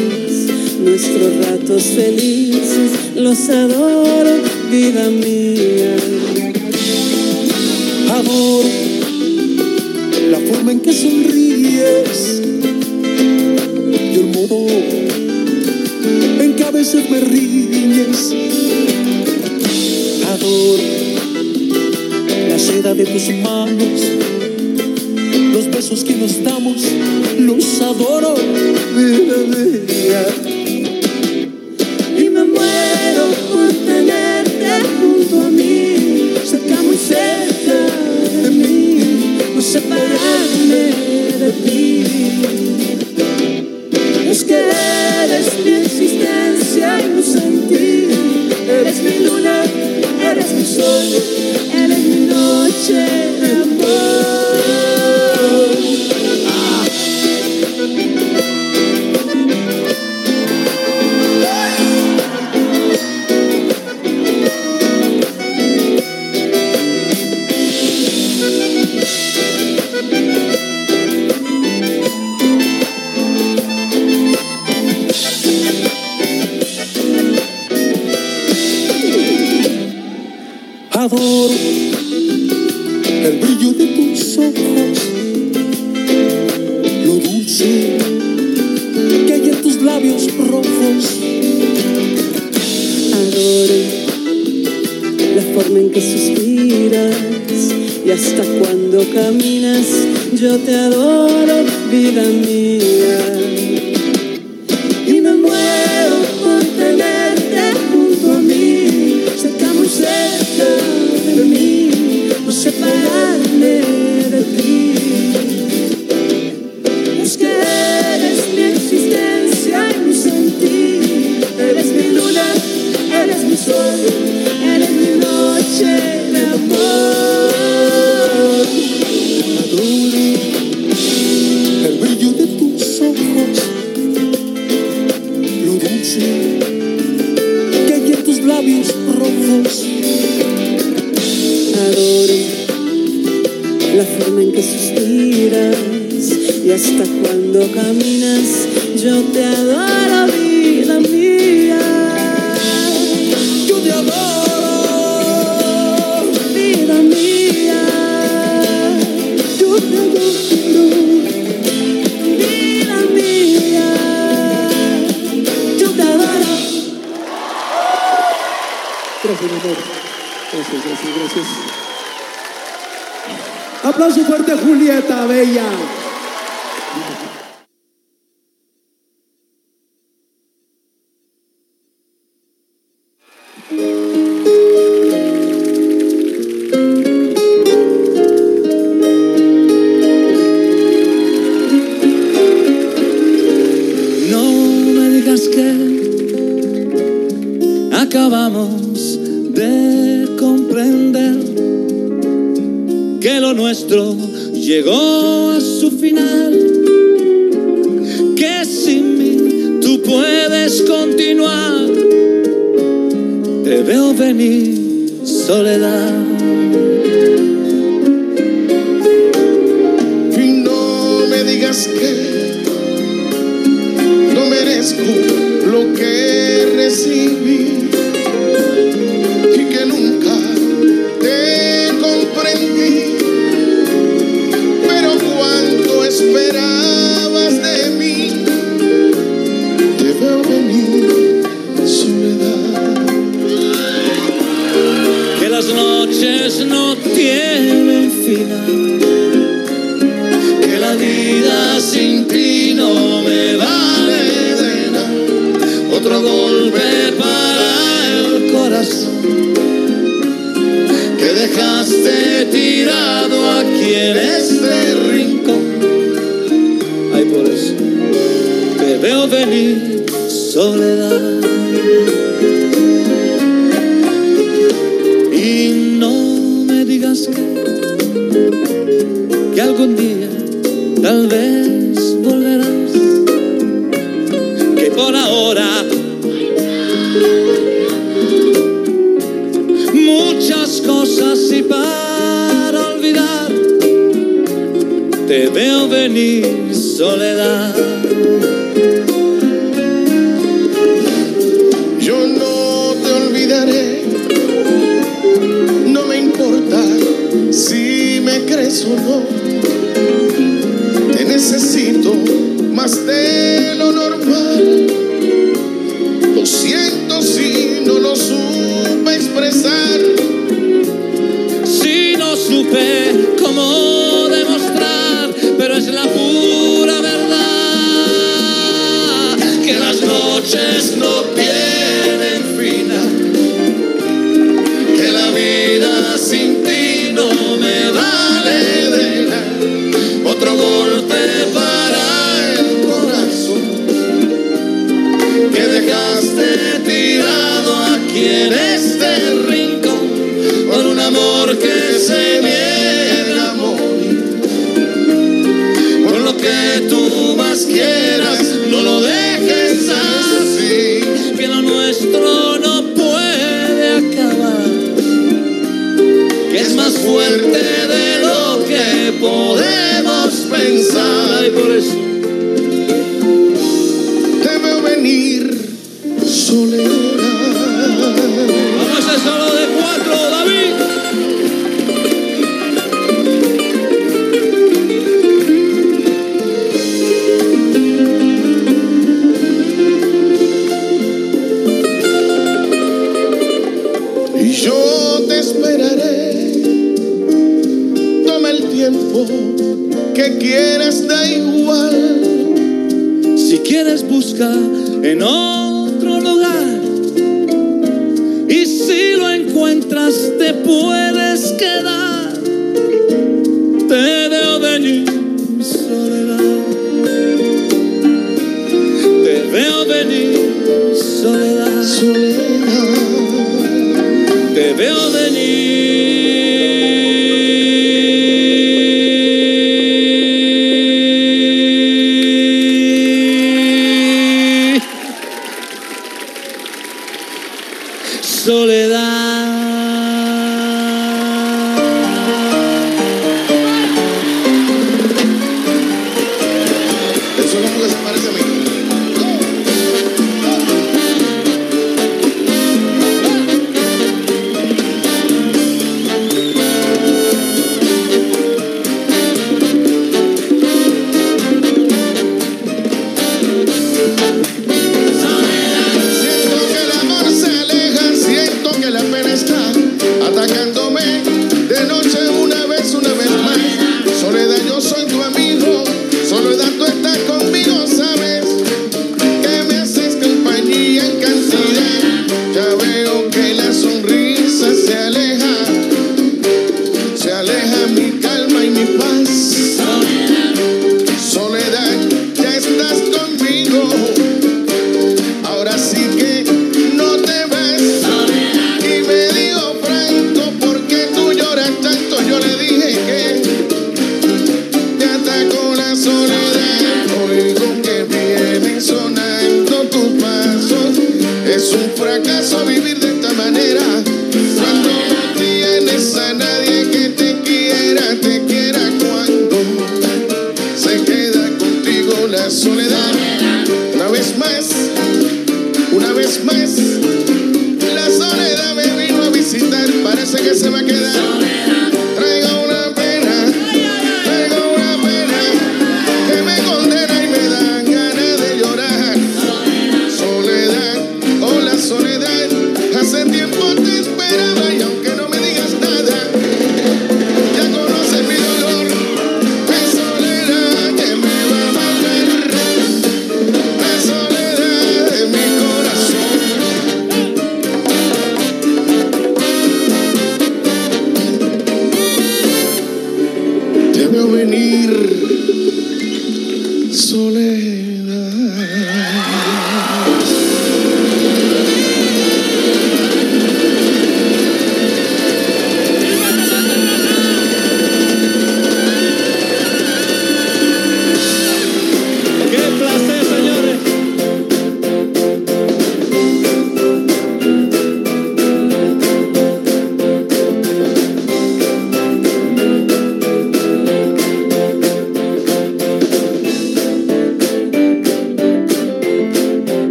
Speaker 8: nuestros ratos felices, los adoro, vida mía.
Speaker 9: Adoro la forma en que sonríes y el modo veces me. Adoro la seda de tus manos, los besos que nos damos, los
Speaker 8: adoro,
Speaker 9: Aplauso fuerte Julieta Bella.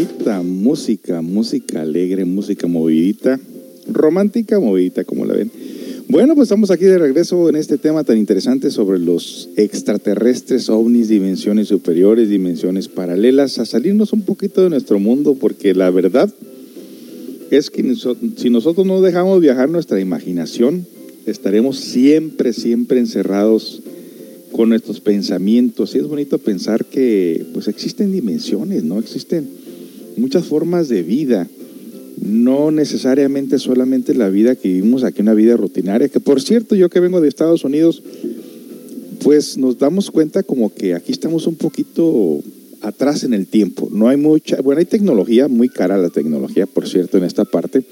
Speaker 1: Bonita música, música alegre, música movidita, romántica, movidita, como la ven. Bueno, pues estamos aquí de regreso en este tema tan interesante sobre los extraterrestres, ovnis, dimensiones superiores, dimensiones paralelas, a salirnos un poquito de nuestro mundo, porque la verdad es que si nosotros no dejamos viajar nuestra imaginación, estaremos siempre, siempre encerrados con nuestros pensamientos. Y es bonito pensar que pues existen dimensiones, ¿no? Existen muchas formas de vida. No necesariamente solamente la vida que vivimos aquí, una vida rutinaria, que por cierto, yo que vengo de Estados Unidos, pues nos damos cuenta como que aquí estamos un poquito atrás en el tiempo. No hay mucha, bueno, hay tecnología, muy cara la tecnología, por cierto, en esta parte.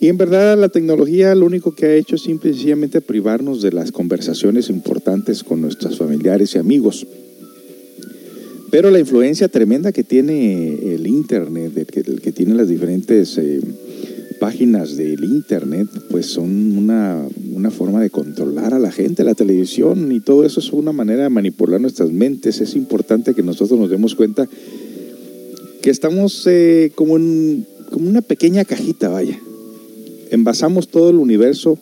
Speaker 1: Y en verdad la tecnología lo único que ha hecho es simple y sencillamente privarnos de las conversaciones importantes con nuestros familiares y amigos. Pero la influencia tremenda que tiene el Internet, que, el que tiene las diferentes eh, páginas del Internet, pues son una, una forma de controlar a la gente, la televisión y todo eso es una manera de manipular nuestras mentes. Es importante que nosotros nos demos cuenta que estamos eh, como, en, como una pequeña cajita, vaya. Envasamos todo el universo,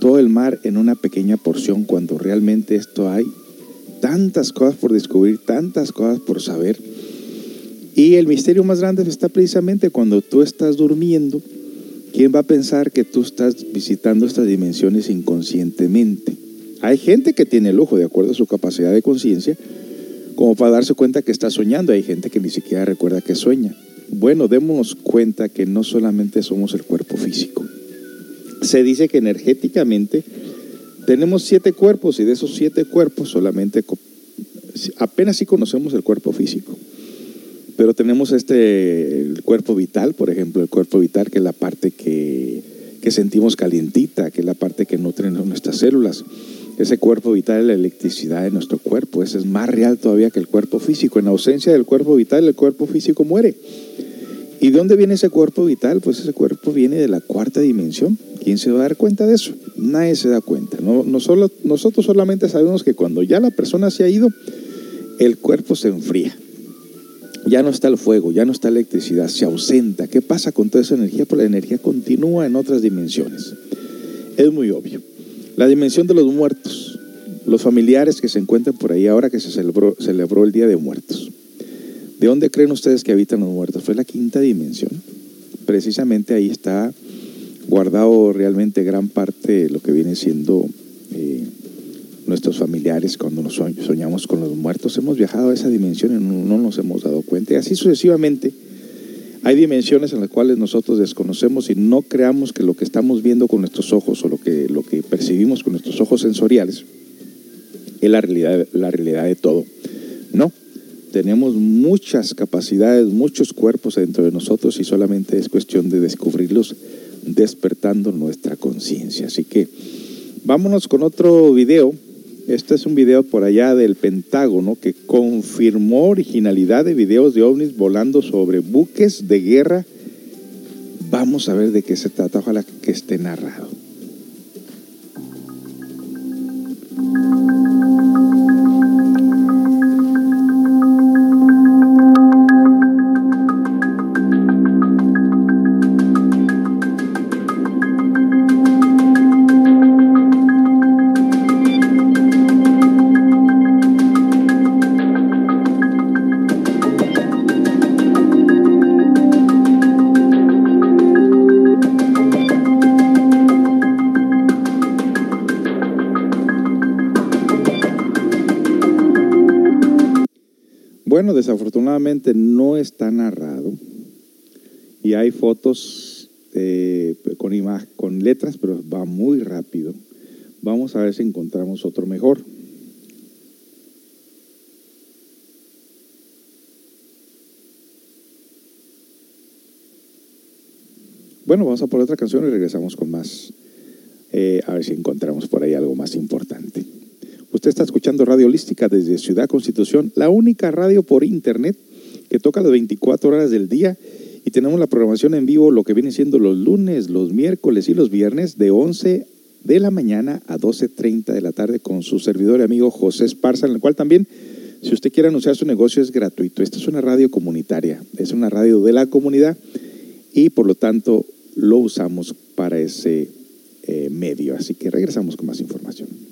Speaker 1: todo el mar en una pequeña porción cuando realmente esto hay tantas cosas por descubrir, tantas cosas por saber. Y el misterio más grande está precisamente cuando tú estás durmiendo, ¿quién va a pensar que tú estás visitando estas dimensiones inconscientemente? Hay gente que tiene el lujo, de acuerdo a su capacidad de conciencia, como para darse cuenta que está soñando. Hay gente que ni siquiera recuerda que sueña. Bueno, démonos cuenta que no solamente somos el cuerpo físico. Se dice que energéticamente tenemos siete cuerpos y de esos siete cuerpos solamente apenas sí conocemos el cuerpo físico. Pero tenemos este el cuerpo vital, por ejemplo, el cuerpo vital que es la parte que, que sentimos calientita, que es la parte que nutre nuestras células. Ese cuerpo vital es la electricidad de nuestro cuerpo. Ese es más real todavía que el cuerpo físico. En ausencia del cuerpo vital, el cuerpo físico muere. ¿Y de dónde viene ese cuerpo vital? Pues ese cuerpo viene de la cuarta dimensión. ¿Quién se va a dar cuenta de eso? Nadie se da cuenta. No, solo, nosotros solamente sabemos que cuando ya la persona se ha ido, el cuerpo se enfría. Ya no está el fuego, ya no está la electricidad, se ausenta. ¿Qué pasa con toda esa energía? Pues la energía continúa en otras dimensiones. Es muy obvio. La dimensión de los muertos, los familiares que se encuentran por ahí ahora que se celebró el Día de Muertos. ¿De dónde creen ustedes que habitan los muertos? Fue la quinta dimensión. Precisamente ahí está guardado realmente gran parte de lo que viene siendo eh, nuestros familiares cuando nos soñ- soñamos con los muertos. Hemos viajado a esa dimensión y no, no nos hemos dado cuenta. Y así sucesivamente. Hay dimensiones en las cuales nosotros desconocemos y no creamos que lo que estamos viendo con nuestros ojos o lo que, lo que percibimos con nuestros ojos sensoriales es la realidad, la realidad de todo. No, tenemos muchas capacidades, muchos cuerpos dentro de nosotros y solamente es cuestión de descubrirlos despertando nuestra conciencia. Así que vámonos con otro video. Este es un video por allá del Pentágono que confirmó originalidad de videos de ovnis volando sobre buques de guerra. Vamos a ver de qué se trata. Ojalá que esté narrado. Desafortunadamente no está narrado y hay fotos eh, con, con letras, pero va muy rápido. Vamos a ver si encontramos otro mejor. Bueno, vamos a por otra canción y regresamos con más. eh, a ver si encontramos por ahí algo más importante. Usted está escuchando Radio Holística desde Ciudad Constitución, la única radio por internet que toca las 24 horas del día y tenemos la programación en vivo, lo que viene siendo los lunes, los miércoles y los viernes de 11 de la mañana a 12.30 de la tarde con su servidor y amigo José Esparza, en el cual también, si usted quiere anunciar su negocio, es gratuito. Esta es una radio comunitaria, es una radio de la comunidad y por lo tanto lo usamos para ese eh, medio. Así que regresamos con más información.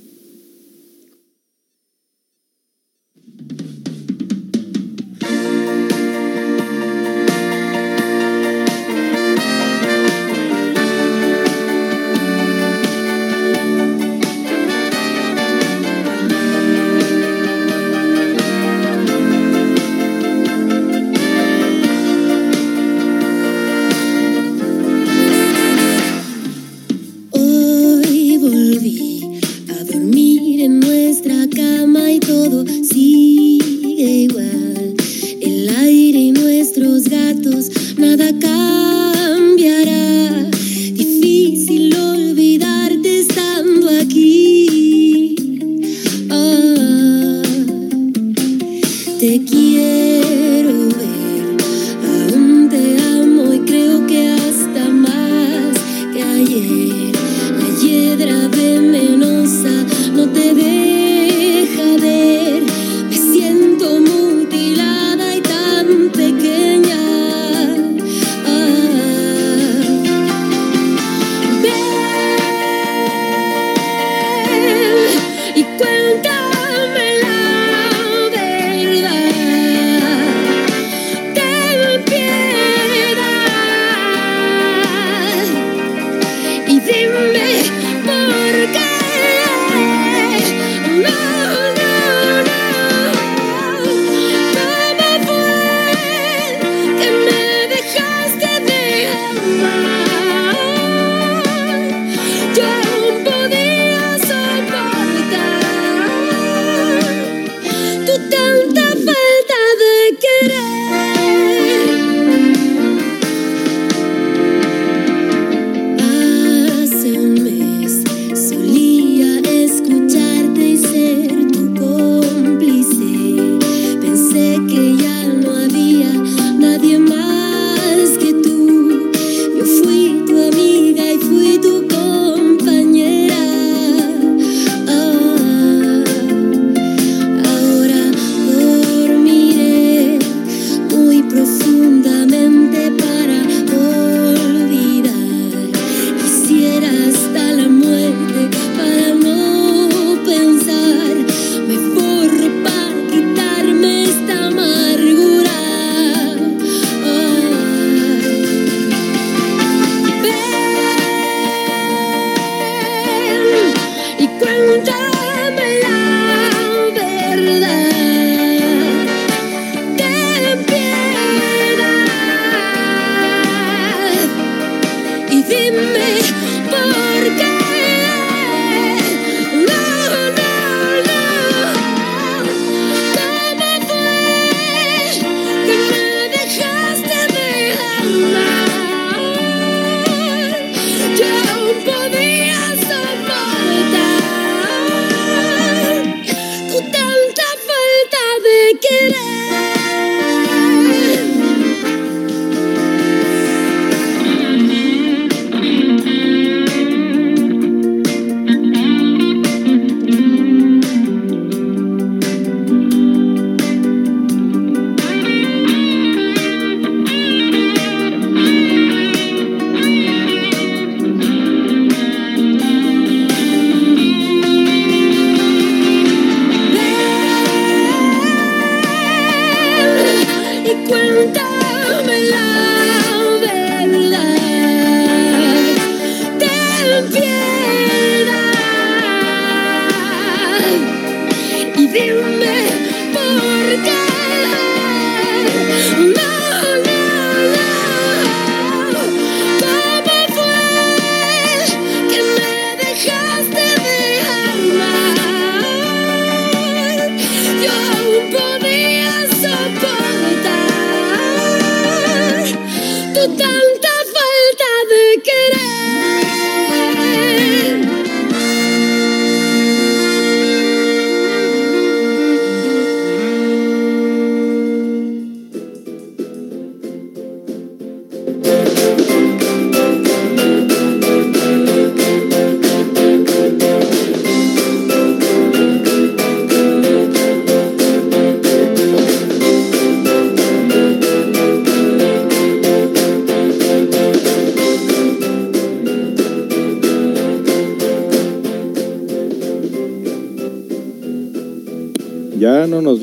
Speaker 4: De querer.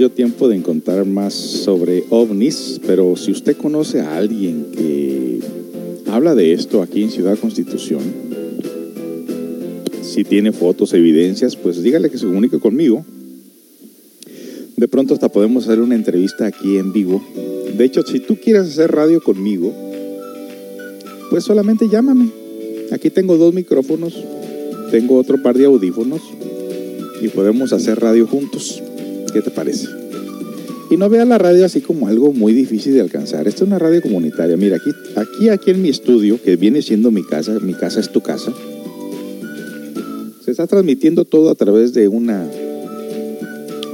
Speaker 1: Dio tiempo de encontrar más sobre ovnis, pero si usted conoce a alguien que habla de esto aquí en Ciudad Constitución, si tiene fotos, evidencias, pues dígale que se comunique conmigo. De pronto hasta podemos hacer una entrevista aquí en vivo. De hecho, si tú quieres hacer radio conmigo, pues solamente llámame. Aquí tengo dos micrófonos, tengo otro par de audífonos y podemos hacer radio juntos. ¿Qué te parece? Y no vea la radio así como algo muy difícil de alcanzar. Esta es una radio comunitaria. Mira, aquí, aquí, aquí en mi estudio, que viene siendo mi casa, mi casa es tu casa, se está transmitiendo todo a través de una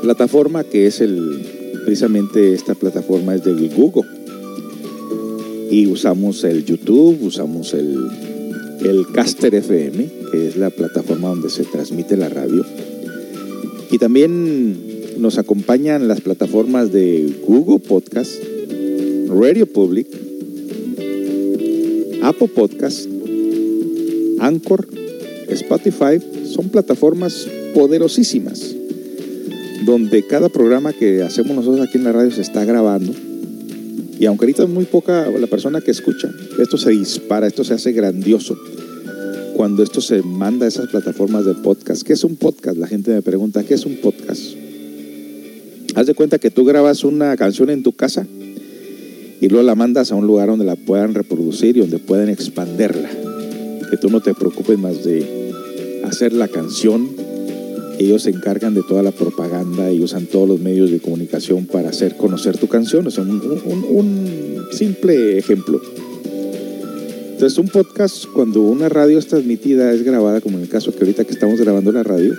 Speaker 1: plataforma que es el, precisamente esta plataforma es del Google. Y usamos el YouTube, usamos el, el Caster FM, que es la plataforma donde se transmite la radio. Y también nos acompañan las plataformas de Google Podcast, Radio Public, Apple Podcast, Anchor, Spotify. Son plataformas poderosísimas donde cada programa que hacemos nosotros aquí en la radio se está grabando. Y aunque ahorita es muy poca la persona que escucha, esto se dispara, esto se hace grandioso cuando esto se manda a esas plataformas de podcast. ¿Qué es un podcast? La gente me pregunta, ¿qué es un podcast? Haz de cuenta que tú grabas una canción en tu casa y luego la mandas a un lugar donde la puedan reproducir y donde puedan expanderla. Que tú no te preocupes más de hacer la canción ellos se encargan de toda la propaganda y usan todos los medios de comunicación para hacer conocer tu canción. Un- un simple ejemplo. Entonces, un podcast, cuando una radio es transmitida, es grabada, como en el caso que ahorita que estamos grabando la radio,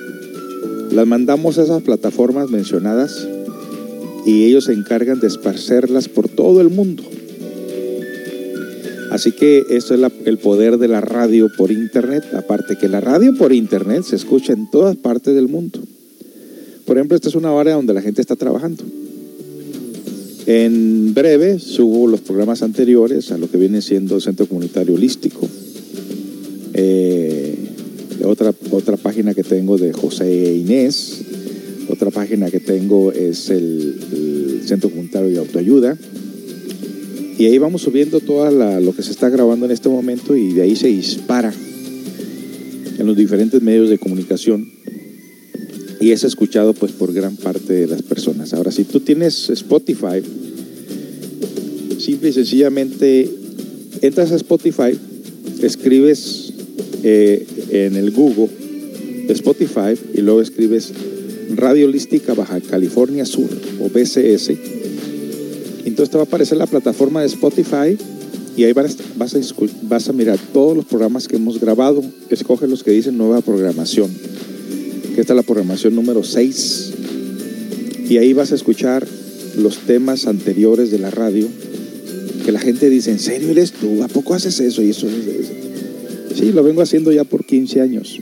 Speaker 1: las mandamos a esas plataformas mencionadas y ellos se encargan de esparcerlas por todo el mundo. Así que eso es el poder de la radio por internet. Aparte que la radio por internet se escucha en todas partes del mundo. Por ejemplo, esta es una área donde la gente está trabajando. En breve subo los programas anteriores a lo que viene siendo el Centro Comunitario Holístico. Eh, otra, otra página que tengo de José e Inés. Otra página que tengo es el, Centro Comunitario de Autoayuda. Y ahí vamos subiendo todo lo que se está grabando en este momento y de ahí se dispara en los diferentes medios de comunicación y es escuchado pues por gran parte de las personas. Ahora, si tú tienes Spotify, simple y sencillamente entras a Spotify, escribes eh, en el Google Spotify y luego escribes Radio Holística Baja California Sur o BCS. Entonces te va a aparecer la plataforma de Spotify y ahí vas, a, vas a mirar todos los programas que hemos grabado. Escoge los que dicen nueva programación, esta es la programación número 6. Y ahí vas a escuchar los temas anteriores de la radio que la gente dice, ¿en serio eres tú? ¿A poco haces eso? Y eso es- es- Sí, lo vengo haciendo ya por 15 años.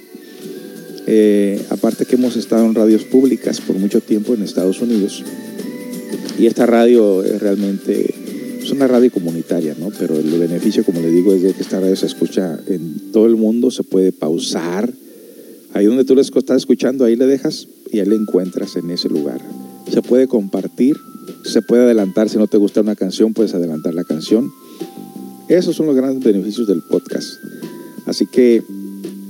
Speaker 1: Eh, aparte que hemos estado en radios públicas por mucho tiempo en Estados Unidos. Y esta radio es realmente, es una radio comunitaria, ¿no? Pero el beneficio, como le digo, es de que esta radio se escucha en todo el mundo, se puede pausar. Ahí donde tú estás escuchando, ahí le dejas y ahí le encuentras en ese lugar. Se puede compartir, se puede adelantar. Si no te gusta una canción, puedes adelantar la canción. Esos son los grandes beneficios del podcast. Así que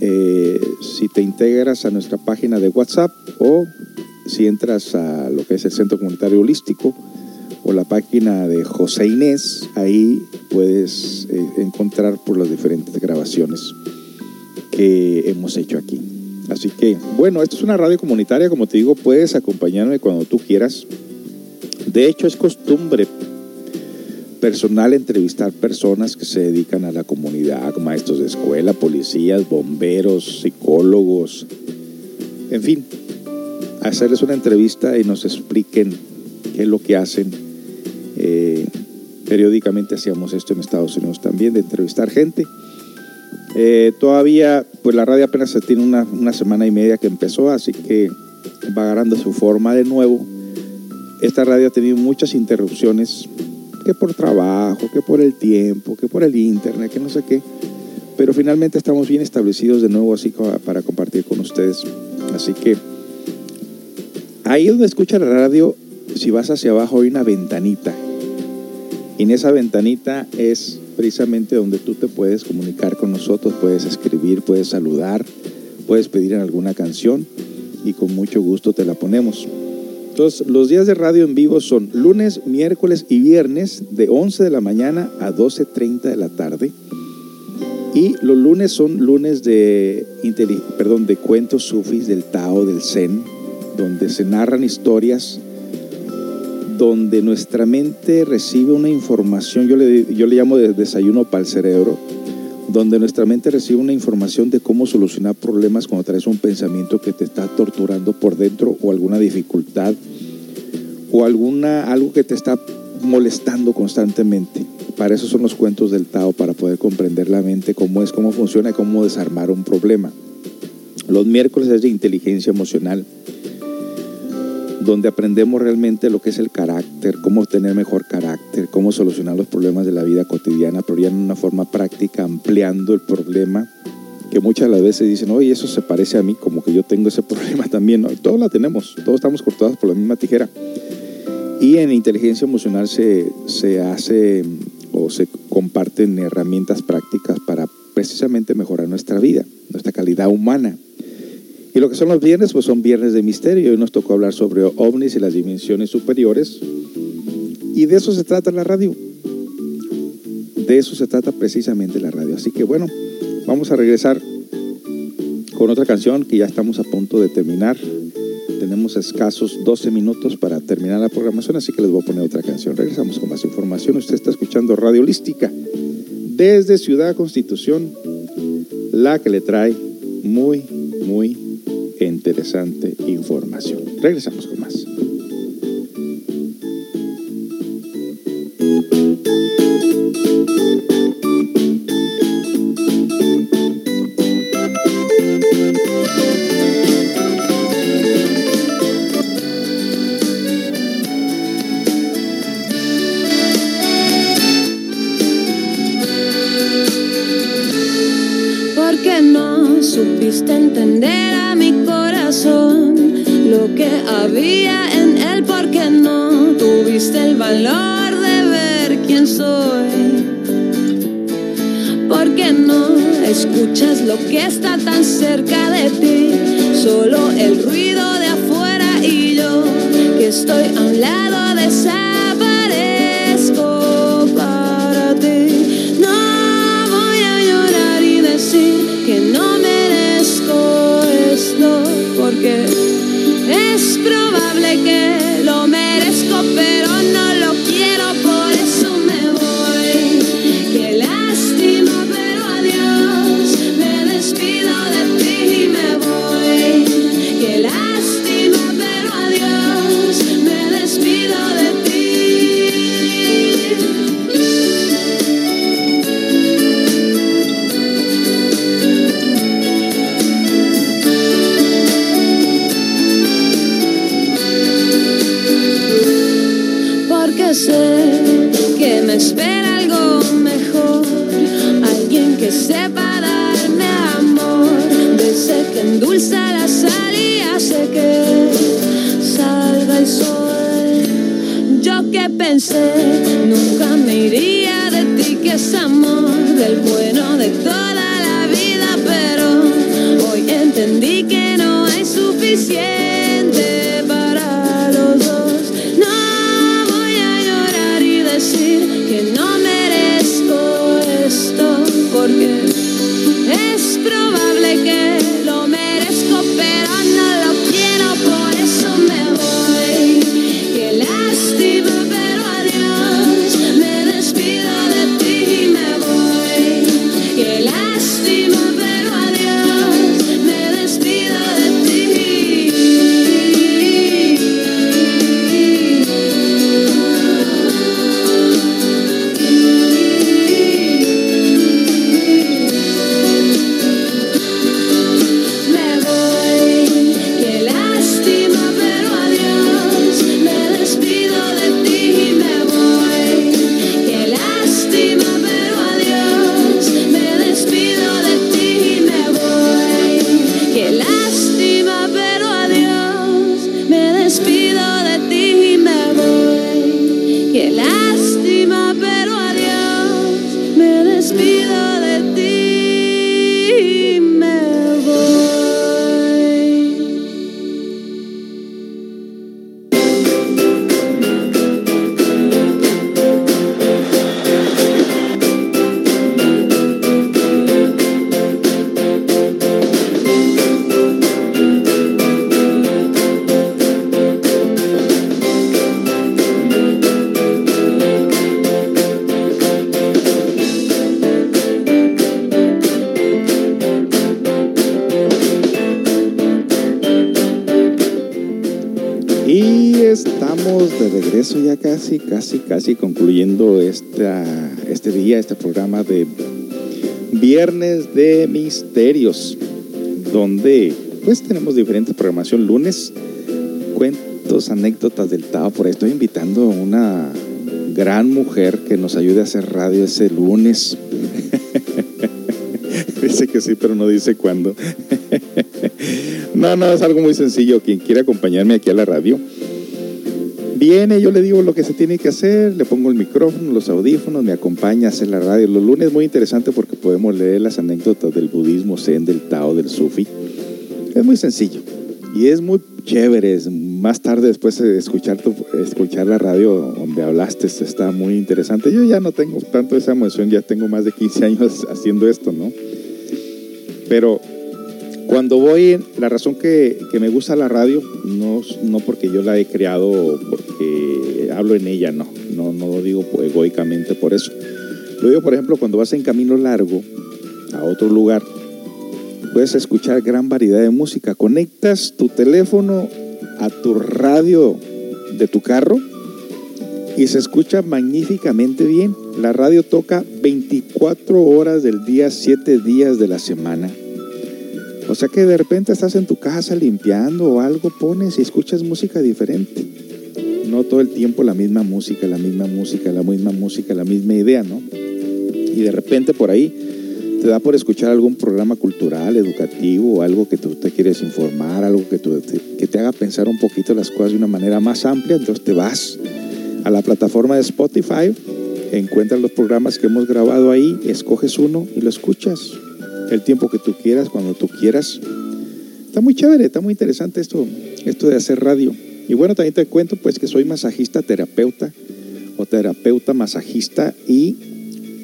Speaker 1: eh, si te integras a nuestra página de WhatsApp o si entras a lo que es el Centro Comunitario Holístico o la página de José Inés, ahí puedes eh, encontrar por las diferentes grabaciones que hemos hecho aquí. Así que, bueno, esto es una radio comunitaria, como te digo, puedes acompañarme cuando tú quieras. De hecho, es costumbre personal entrevistar personas que se dedican a la comunidad, maestros de escuela, policías, bomberos, psicólogos, en fin, hacerles una entrevista y nos expliquen qué es lo que hacen. Eh, periódicamente hacíamos esto en Estados Unidos también, de entrevistar gente. Eh, todavía, pues la radio apenas se tiene una, una semana y media que empezó, así que va agarrando su forma de nuevo. Esta radio ha tenido muchas interrupciones, que por trabajo, que por el tiempo, que por el internet, que no sé qué. Pero finalmente estamos bien establecidos de nuevo así para compartir con ustedes. Así que ahí donde escucha la radio, si vas hacia abajo hay una ventanita. Y en esa ventanita es precisamente donde tú te puedes comunicar con nosotros, puedes escribir, puedes saludar, puedes pedir alguna canción y con mucho gusto te la ponemos. Los días de radio en vivo son lunes, miércoles y viernes de 11 de la mañana a 12.30 de la tarde. Y los lunes son lunes de, perdón, de cuentos sufis del Tao, del Zen, donde se narran historias, donde nuestra mente recibe una información, yo le, yo le llamo de desayuno para el cerebro, donde nuestra mente recibe una información de cómo solucionar problemas cuando traes un pensamiento que te está torturando por dentro o alguna dificultad o alguna, algo que te está molestando constantemente. Para eso son los cuentos del Tao, para poder comprender la mente, cómo es, cómo funciona y cómo desarmar un problema. Los miércoles es de inteligencia emocional, donde aprendemos realmente lo que es el carácter, cómo tener mejor carácter, cómo solucionar los problemas de la vida cotidiana, pero ya en una forma práctica, ampliando el problema, que muchas de las veces dicen, oye, eso se parece a mí, como que yo tengo ese problema también. Todos la tenemos, todos estamos cortados por la misma tijera. Y en inteligencia emocional se, se hace o se comparten herramientas prácticas para precisamente mejorar nuestra vida, nuestra calidad humana. Y lo que son los viernes, pues son viernes de misterio. Hoy nos tocó hablar sobre ovnis y las dimensiones superiores. Y de eso se trata la radio. De eso se trata precisamente la radio. Así que bueno, vamos a regresar con otra canción que ya estamos a punto de terminar. Tenemos escasos 12 minutos para terminar la programación, así que les voy a poner otra canción. Regresamos con más información. Usted está escuchando Radio Holística desde Ciudad Constitución, la que le trae muy, muy interesante información. Regresamos con más.
Speaker 4: Supiste entender a mi corazón lo que había en él, porque no tuviste el valor de ver quién soy. Porque no escuchas lo que está tan cerca de ti, solo el ruido de afuera y yo que estoy a un lado desaparezco nunca me iría de ti, que es amor, del bueno de toda
Speaker 1: regreso ya casi, casi, casi concluyendo esta, este día, este programa de Viernes de Misterios, donde pues tenemos diferentes programación. Lunes, cuentos, anécdotas del Tao. Por ahí estoy invitando a una gran mujer que nos ayude a hacer radio ese lunes. dice que sí, pero no dice cuándo. no, no, es algo muy sencillo. Quien quiera acompañarme aquí a la radio, viene, yo le digo lo que se tiene que hacer, le pongo el micrófono, los audífonos, me acompaña a hacer la radio. Los lunes es muy interesante porque podemos leer las anécdotas del budismo zen, del Tao, del Sufi. Es muy sencillo y es muy chévere. Más tarde, después de escuchar, escuchar la radio donde hablaste, está muy interesante. Yo ya no tengo tanto esa emoción, ya tengo más de 15 años haciendo esto, ¿no? Pero Cuando voy, la razón que, que me gusta la radio, no, no porque yo la he creado porque hablo en ella, no, no, no lo digo egoicamente por eso. Lo digo, por ejemplo, cuando vas en camino largo a otro lugar, puedes escuchar gran variedad de música. Conectas tu teléfono a tu radio de tu carro y se escucha magníficamente bien. La radio toca 24 horas del día, 7 días de la semana. O sea que de repente estás en tu casa limpiando o algo, pones y escuchas música diferente. No todo el tiempo la misma música, la misma música, la misma música, la misma idea, ¿no? Y de repente por ahí te da por escuchar algún programa cultural, educativo, o algo que tú te quieres informar, algo que, tú, te, que te haga pensar un poquito las cosas de una manera más amplia, entonces te vas a la plataforma de Spotify, encuentras los programas que hemos grabado ahí, escoges uno y lo escuchas el tiempo que tú quieras, cuando tú quieras. Está muy chévere, está muy interesante esto, esto de hacer radio. Y bueno, también te cuento pues que soy masajista terapeuta o terapeuta masajista y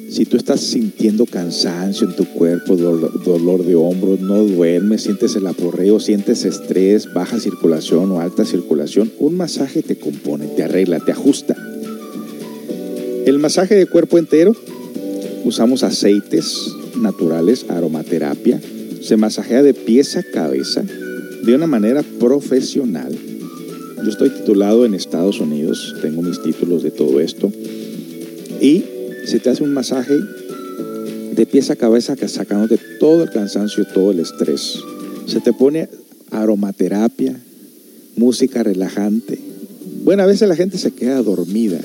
Speaker 1: si tú estás sintiendo cansancio en tu cuerpo, dolor, dolor de hombros, no duermes, sientes el aporreo, sientes estrés, baja circulación o alta circulación, un masaje te compone, te arregla, te ajusta. El masaje de cuerpo entero, usamos aceites naturales, aromaterapia, se masajea de pies a cabeza de una manera profesional. Yo estoy titulado en Estados Unidos, tengo mis títulos de todo esto y se te hace un masaje de pies a cabeza sacándote todo el cansancio, todo el estrés. Se te pone aromaterapia, música relajante. Bueno, a veces la gente se queda dormida,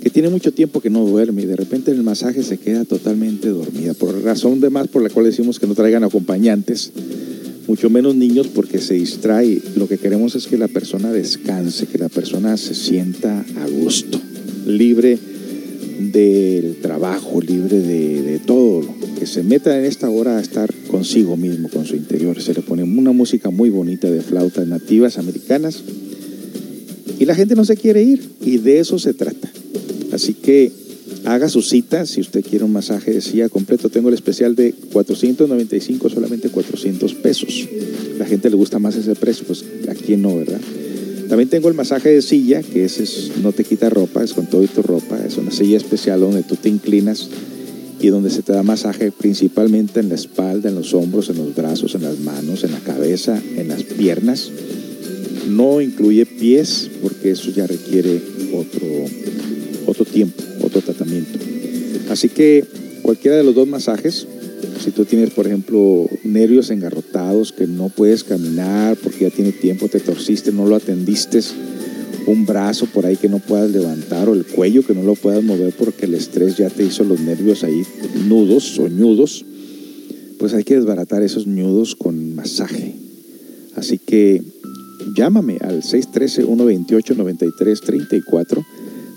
Speaker 1: que tiene mucho tiempo que no duerme y de repente en el masaje se queda totalmente dormida. Por razón de más por la cual decimos que no traigan acompañantes, mucho menos niños porque se distrae. Lo que queremos es que la persona descanse, que la persona se sienta a gusto, libre del trabajo, libre de, de, todo, que se meta en esta hora a estar consigo mismo, con su interior. Se le pone una música muy bonita de flautas nativas americanas y la gente no se quiere ir y de eso se trata. Así que haga su cita si usted quiere un masaje de silla completo. Tengo el especial de 495, solamente 400 pesos. La gente le gusta más ese precio, pues a quién no, ¿verdad? También tengo el masaje de silla, que ese es, no te quita ropa, es con todo y tu ropa. Es una silla especial donde tú te inclinas y donde se te da masaje principalmente en la espalda, en los hombros, en los brazos, en las manos, en la cabeza, en las piernas. No incluye pies porque eso ya requiere otro tiempo, otro tratamiento. Así que cualquiera de los dos masajes, si tú tienes, por ejemplo, nervios engarrotados, que no puedes caminar porque ya tiene tiempo, te torciste, no lo atendiste, un brazo por ahí que no puedas levantar o el cuello que no lo puedas mover porque el estrés ya te hizo los nervios ahí nudos o ñudos, pues hay que desbaratar esos ñudos con masaje. Así que llámame al 613-128-9334,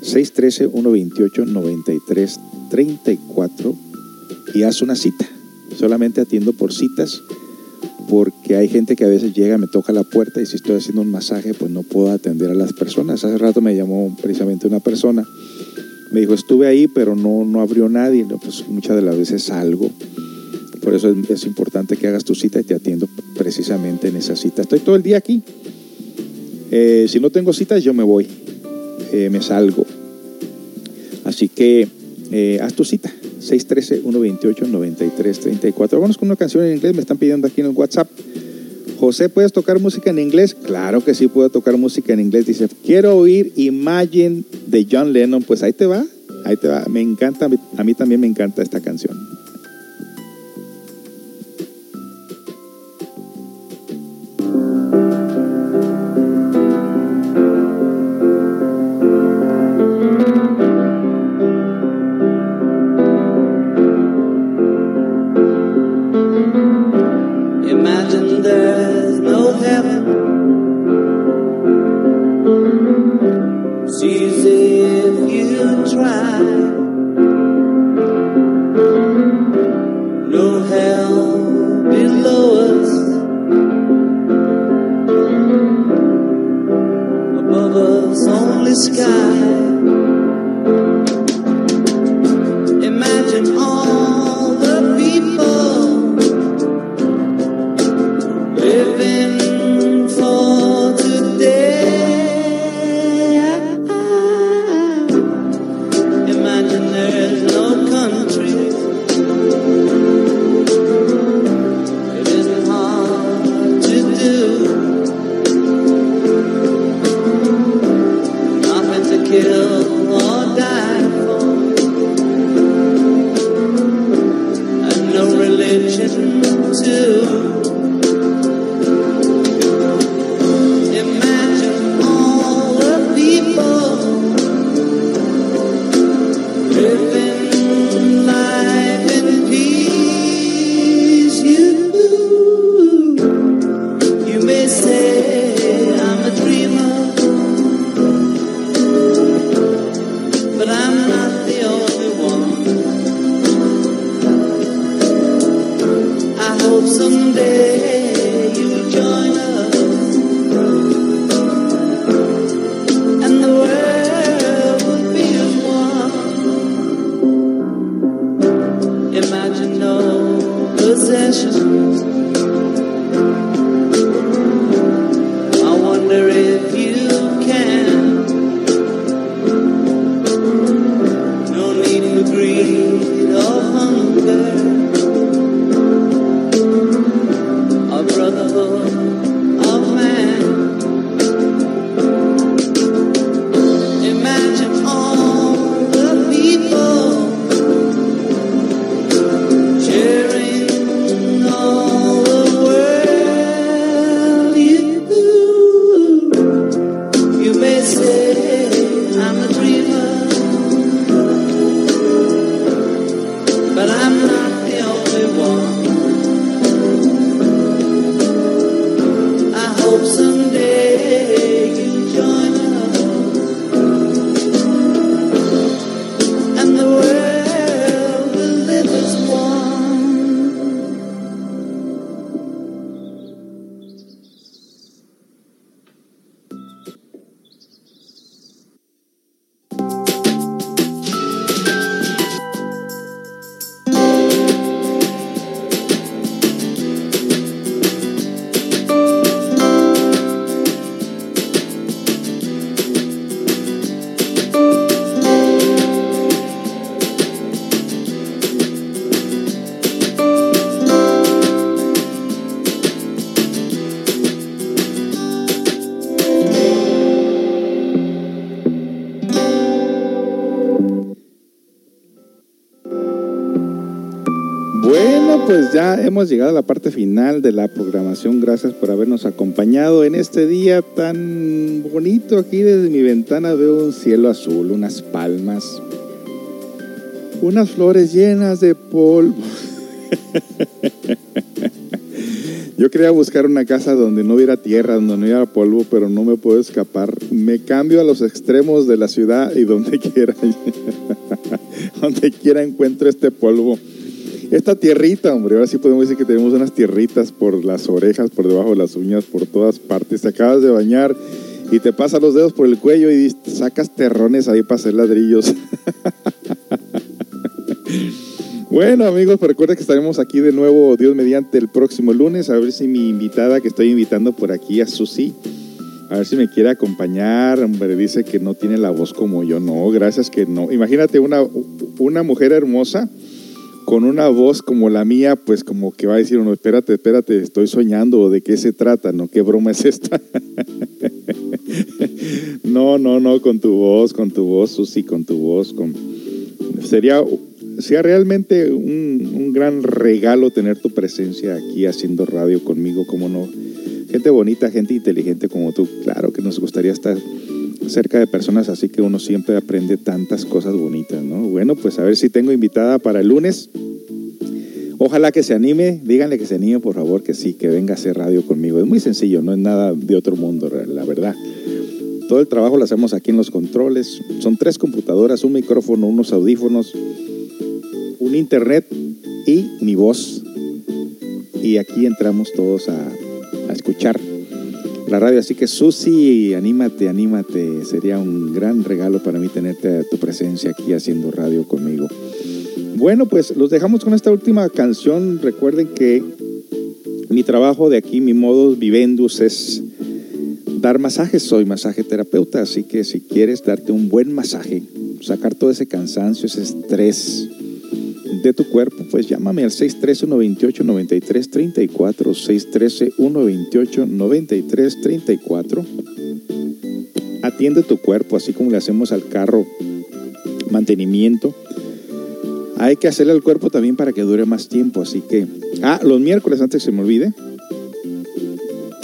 Speaker 1: 613-128-9334 y haz una cita. Solamente atiendo por citas porque hay gente que a veces llega, me toca la puerta y si estoy haciendo un masaje, pues no puedo atender a las personas. Hace rato me llamó precisamente una persona, me dijo, estuve ahí, pero no, no abrió nadie. Pues muchas de las veces salgo. Por eso es, es, importante que hagas tu cita y te atiendo precisamente en esa cita. Estoy todo el día aquí. Eh, si no tengo citas, yo me voy, eh, me salgo. Así que eh, haz tu cita. 613-128-9334. Vamos con una canción en inglés, me están pidiendo aquí en el WhatsApp. José, ¿puedes tocar música en inglés? Claro que sí puedo tocar música en inglés. Dice, quiero oír Imagine de John Lennon. Pues ahí te va, ahí te va. Me encanta, a mí también me encanta esta canción. Hemos llegado a la parte final de la programación. Gracias por habernos acompañado en este día tan bonito. Aquí desde mi ventana veo un cielo azul, unas palmas, unas flores llenas de polvo. Yo quería buscar una casa donde no hubiera tierra, donde no hubiera polvo, pero no me puedo escapar. Me cambio a los extremos de la ciudad y donde quiera, donde quiera encuentro este polvo. Esta tierrita, hombre, ahora sí podemos decir que tenemos unas tierritas por las orejas, por debajo de las uñas, por todas partes. Te acabas de bañar y te pasas los dedos por el cuello y sacas terrones ahí para hacer ladrillos. Bueno, amigos, pues recuerden que estaremos aquí de nuevo, Dios mediante, el próximo lunes. A ver si mi invitada que estoy invitando por aquí, a Susi, a ver si me quiere acompañar. Hombre, dice que no tiene la voz como yo. No, gracias que no. Imagínate una, una mujer hermosa con una voz como la mía, pues como que va a decir uno, espérate, espérate, estoy soñando, ¿de qué se trata? ¿No? ¿Qué broma es esta? no, no, no, con tu voz, con tu voz, Susi, con tu voz, con... Sería, sería realmente un, un gran regalo tener tu presencia aquí haciendo radio conmigo, como no. Gente bonita, gente inteligente como tú, claro que nos gustaría estar cerca de personas así que uno siempre aprende tantas cosas bonitas, ¿no? Bueno, pues a ver si tengo invitada para el lunes. Ojalá que se anime, díganle que se anime, por favor, que sí, que venga a hacer radio conmigo. Es muy sencillo, no es nada de otro mundo, la verdad. Todo el trabajo lo hacemos aquí en los controles. Son tres computadoras, un micrófono, unos audífonos, un internet y mi voz. Y aquí entramos todos a, a escuchar radio. Así que Susi, anímate, anímate. Sería un gran regalo para mí tenerte tu presencia aquí haciendo radio conmigo. Bueno, pues los dejamos con esta última canción. Recuerden que mi trabajo de aquí, mi modo vivendus es dar masajes. Soy masaje terapeuta, así que si quieres darte un buen masaje, sacar todo ese cansancio, ese estrés de tu cuerpo, pues llámame al 613-128-9334, 613-128-9334. atiende tu cuerpo, así como le hacemos al carro mantenimiento. Hay que hacerle al cuerpo también para que dure más tiempo, así que... Ah, los miércoles, antes que se me olvide.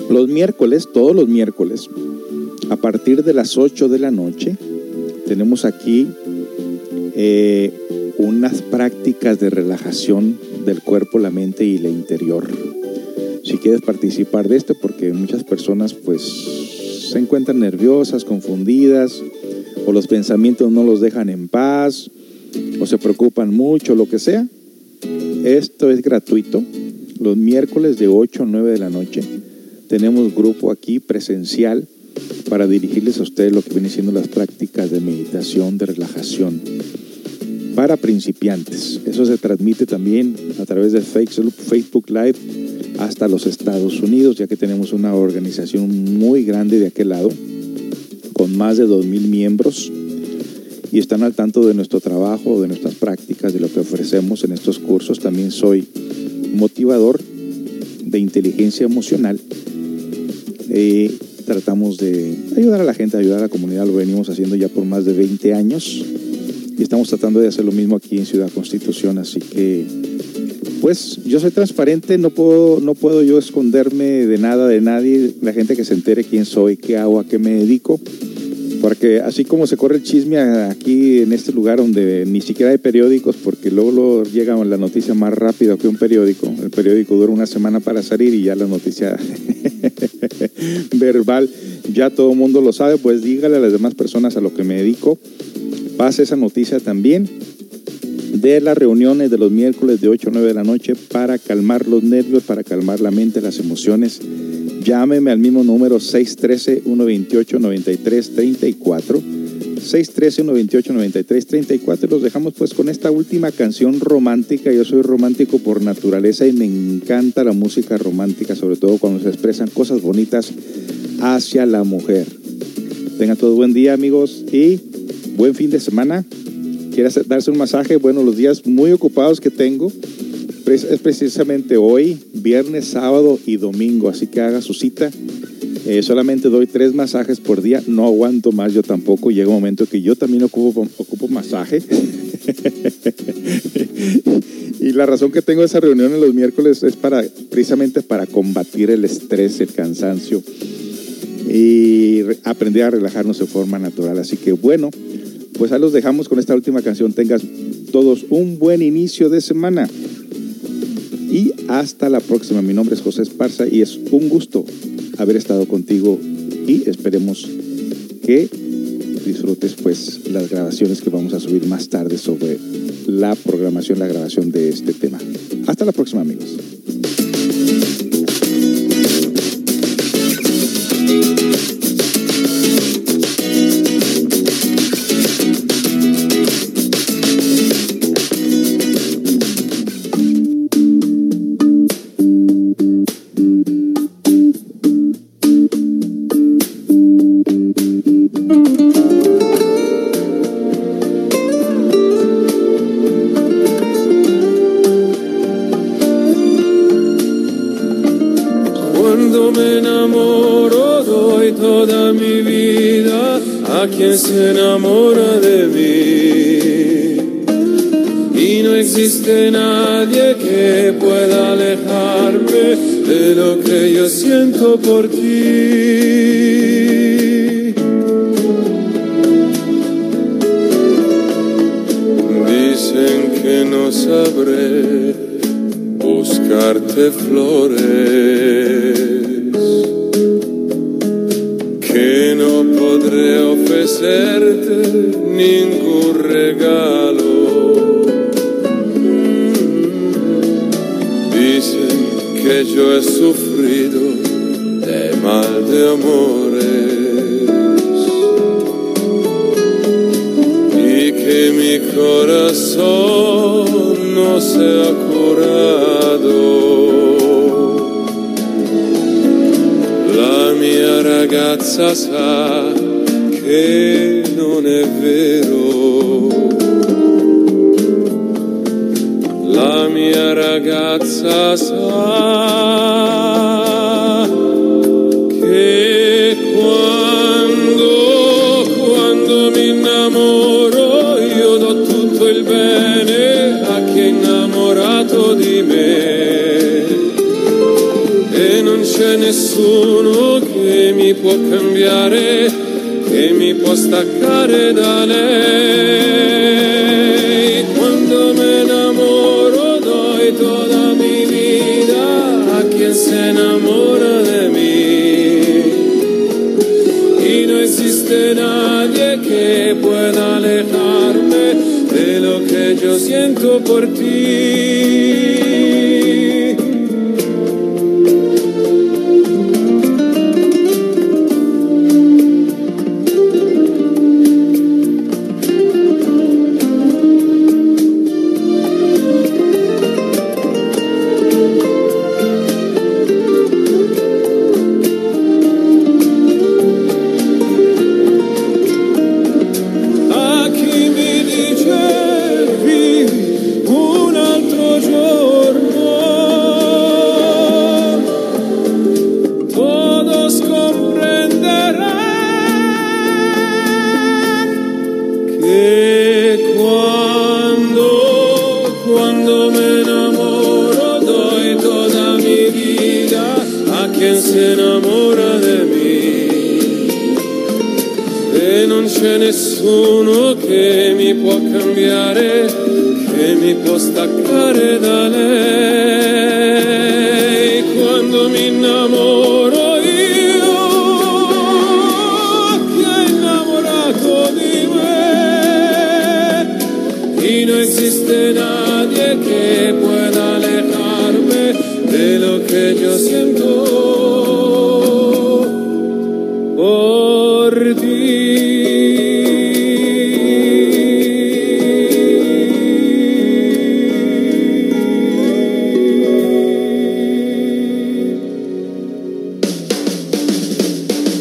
Speaker 1: Los miércoles, todos los miércoles, a partir de las 8 de la noche, tenemos aquí eh, unas prácticas de relajación del cuerpo, la mente y el interior. Si quieres participar de esto, porque muchas personas pues se encuentran nerviosas, confundidas, o los pensamientos no los dejan en paz, o se preocupan mucho, lo que sea. Esto es gratuito. Los miércoles de 8 a 9 de la noche tenemos grupo aquí presencial para dirigirles a ustedes lo que viene siendo las prácticas de meditación, de relajación para principiantes. Eso se transmite también a través de Facebook Live hasta los Estados Unidos, ya que tenemos una organización muy grande de aquel lado, con más de 2.000 miembros, y están al tanto de nuestro trabajo, de nuestras prácticas, de lo que ofrecemos en estos cursos. También soy motivador de inteligencia emocional. Eh, tratamos de ayudar a la gente, ayudar a la comunidad, lo venimos haciendo ya por más de 20 años y estamos tratando de hacer lo mismo aquí en Ciudad Constitución, así que pues yo soy transparente, no puedo, no puedo yo esconderme de nada, de nadie, la gente que se entere quién soy, qué hago, a qué me dedico, porque así como se corre el chisme aquí en este lugar donde ni siquiera hay periódicos, porque luego, luego llega la noticia más rápido que un periódico, el periódico dura una semana para salir y ya la noticia verbal, ya todo el mundo lo sabe, pues dígale a las demás personas a lo que me dedico, pase esa noticia también de las reuniones de los miércoles de 8 a 9 de la noche para calmar los nervios, para calmar la mente, las emociones. Llámeme al mismo número 613-128-9334. 613-128-9334. Los dejamos pues con esta última canción romántica. Yo soy romántico por naturaleza y me encanta la música romántica, sobre todo cuando se expresan cosas bonitas hacia la mujer. Tengan todo buen día amigos y buen fin de semana quiere darse un masaje, bueno, los días muy ocupados que tengo es precisamente hoy, viernes, sábado y domingo, así que haga su cita. Eh, solamente doy tres masajes por día, no aguanto más yo tampoco. Llega un momento que yo también ocupo, ocupo masaje. y la razón que tengo esa reunión en los miércoles es para precisamente para combatir el estrés, el cansancio y aprender a relajarnos de forma natural. Así que bueno, pues ahí los dejamos con esta última canción. Tengas todos un buen inicio de semana. Y hasta la próxima. Mi nombre es José Esparza y es un gusto haber estado contigo y esperemos que disfrutes pues las grabaciones que vamos a subir más tarde sobre la programación, la grabación de este tema. Hasta la próxima amigos.
Speaker 10: Se enamora de mí. Y no existe nadie que pueda alejarme de lo que yo siento por ti. Dicen que no sabré buscarte flores, ofrecerte ningún regalo. Dicen que yo he sufrido de mal de amores y que mi corazón no se ha curado. La mia ragazza sa che non è vero. La mia ragazza sa che quando, quando mi innamoro io do tutto il bene a chi è innamorato di me. E non c'è nessuno che mi può cambiare che mi può staccare da lei. Quando me enamoro doy toda mi vida a quien se enamora de mí. Y no existe nadie que pueda alejarme de lo que yo siento por ti. cut it out.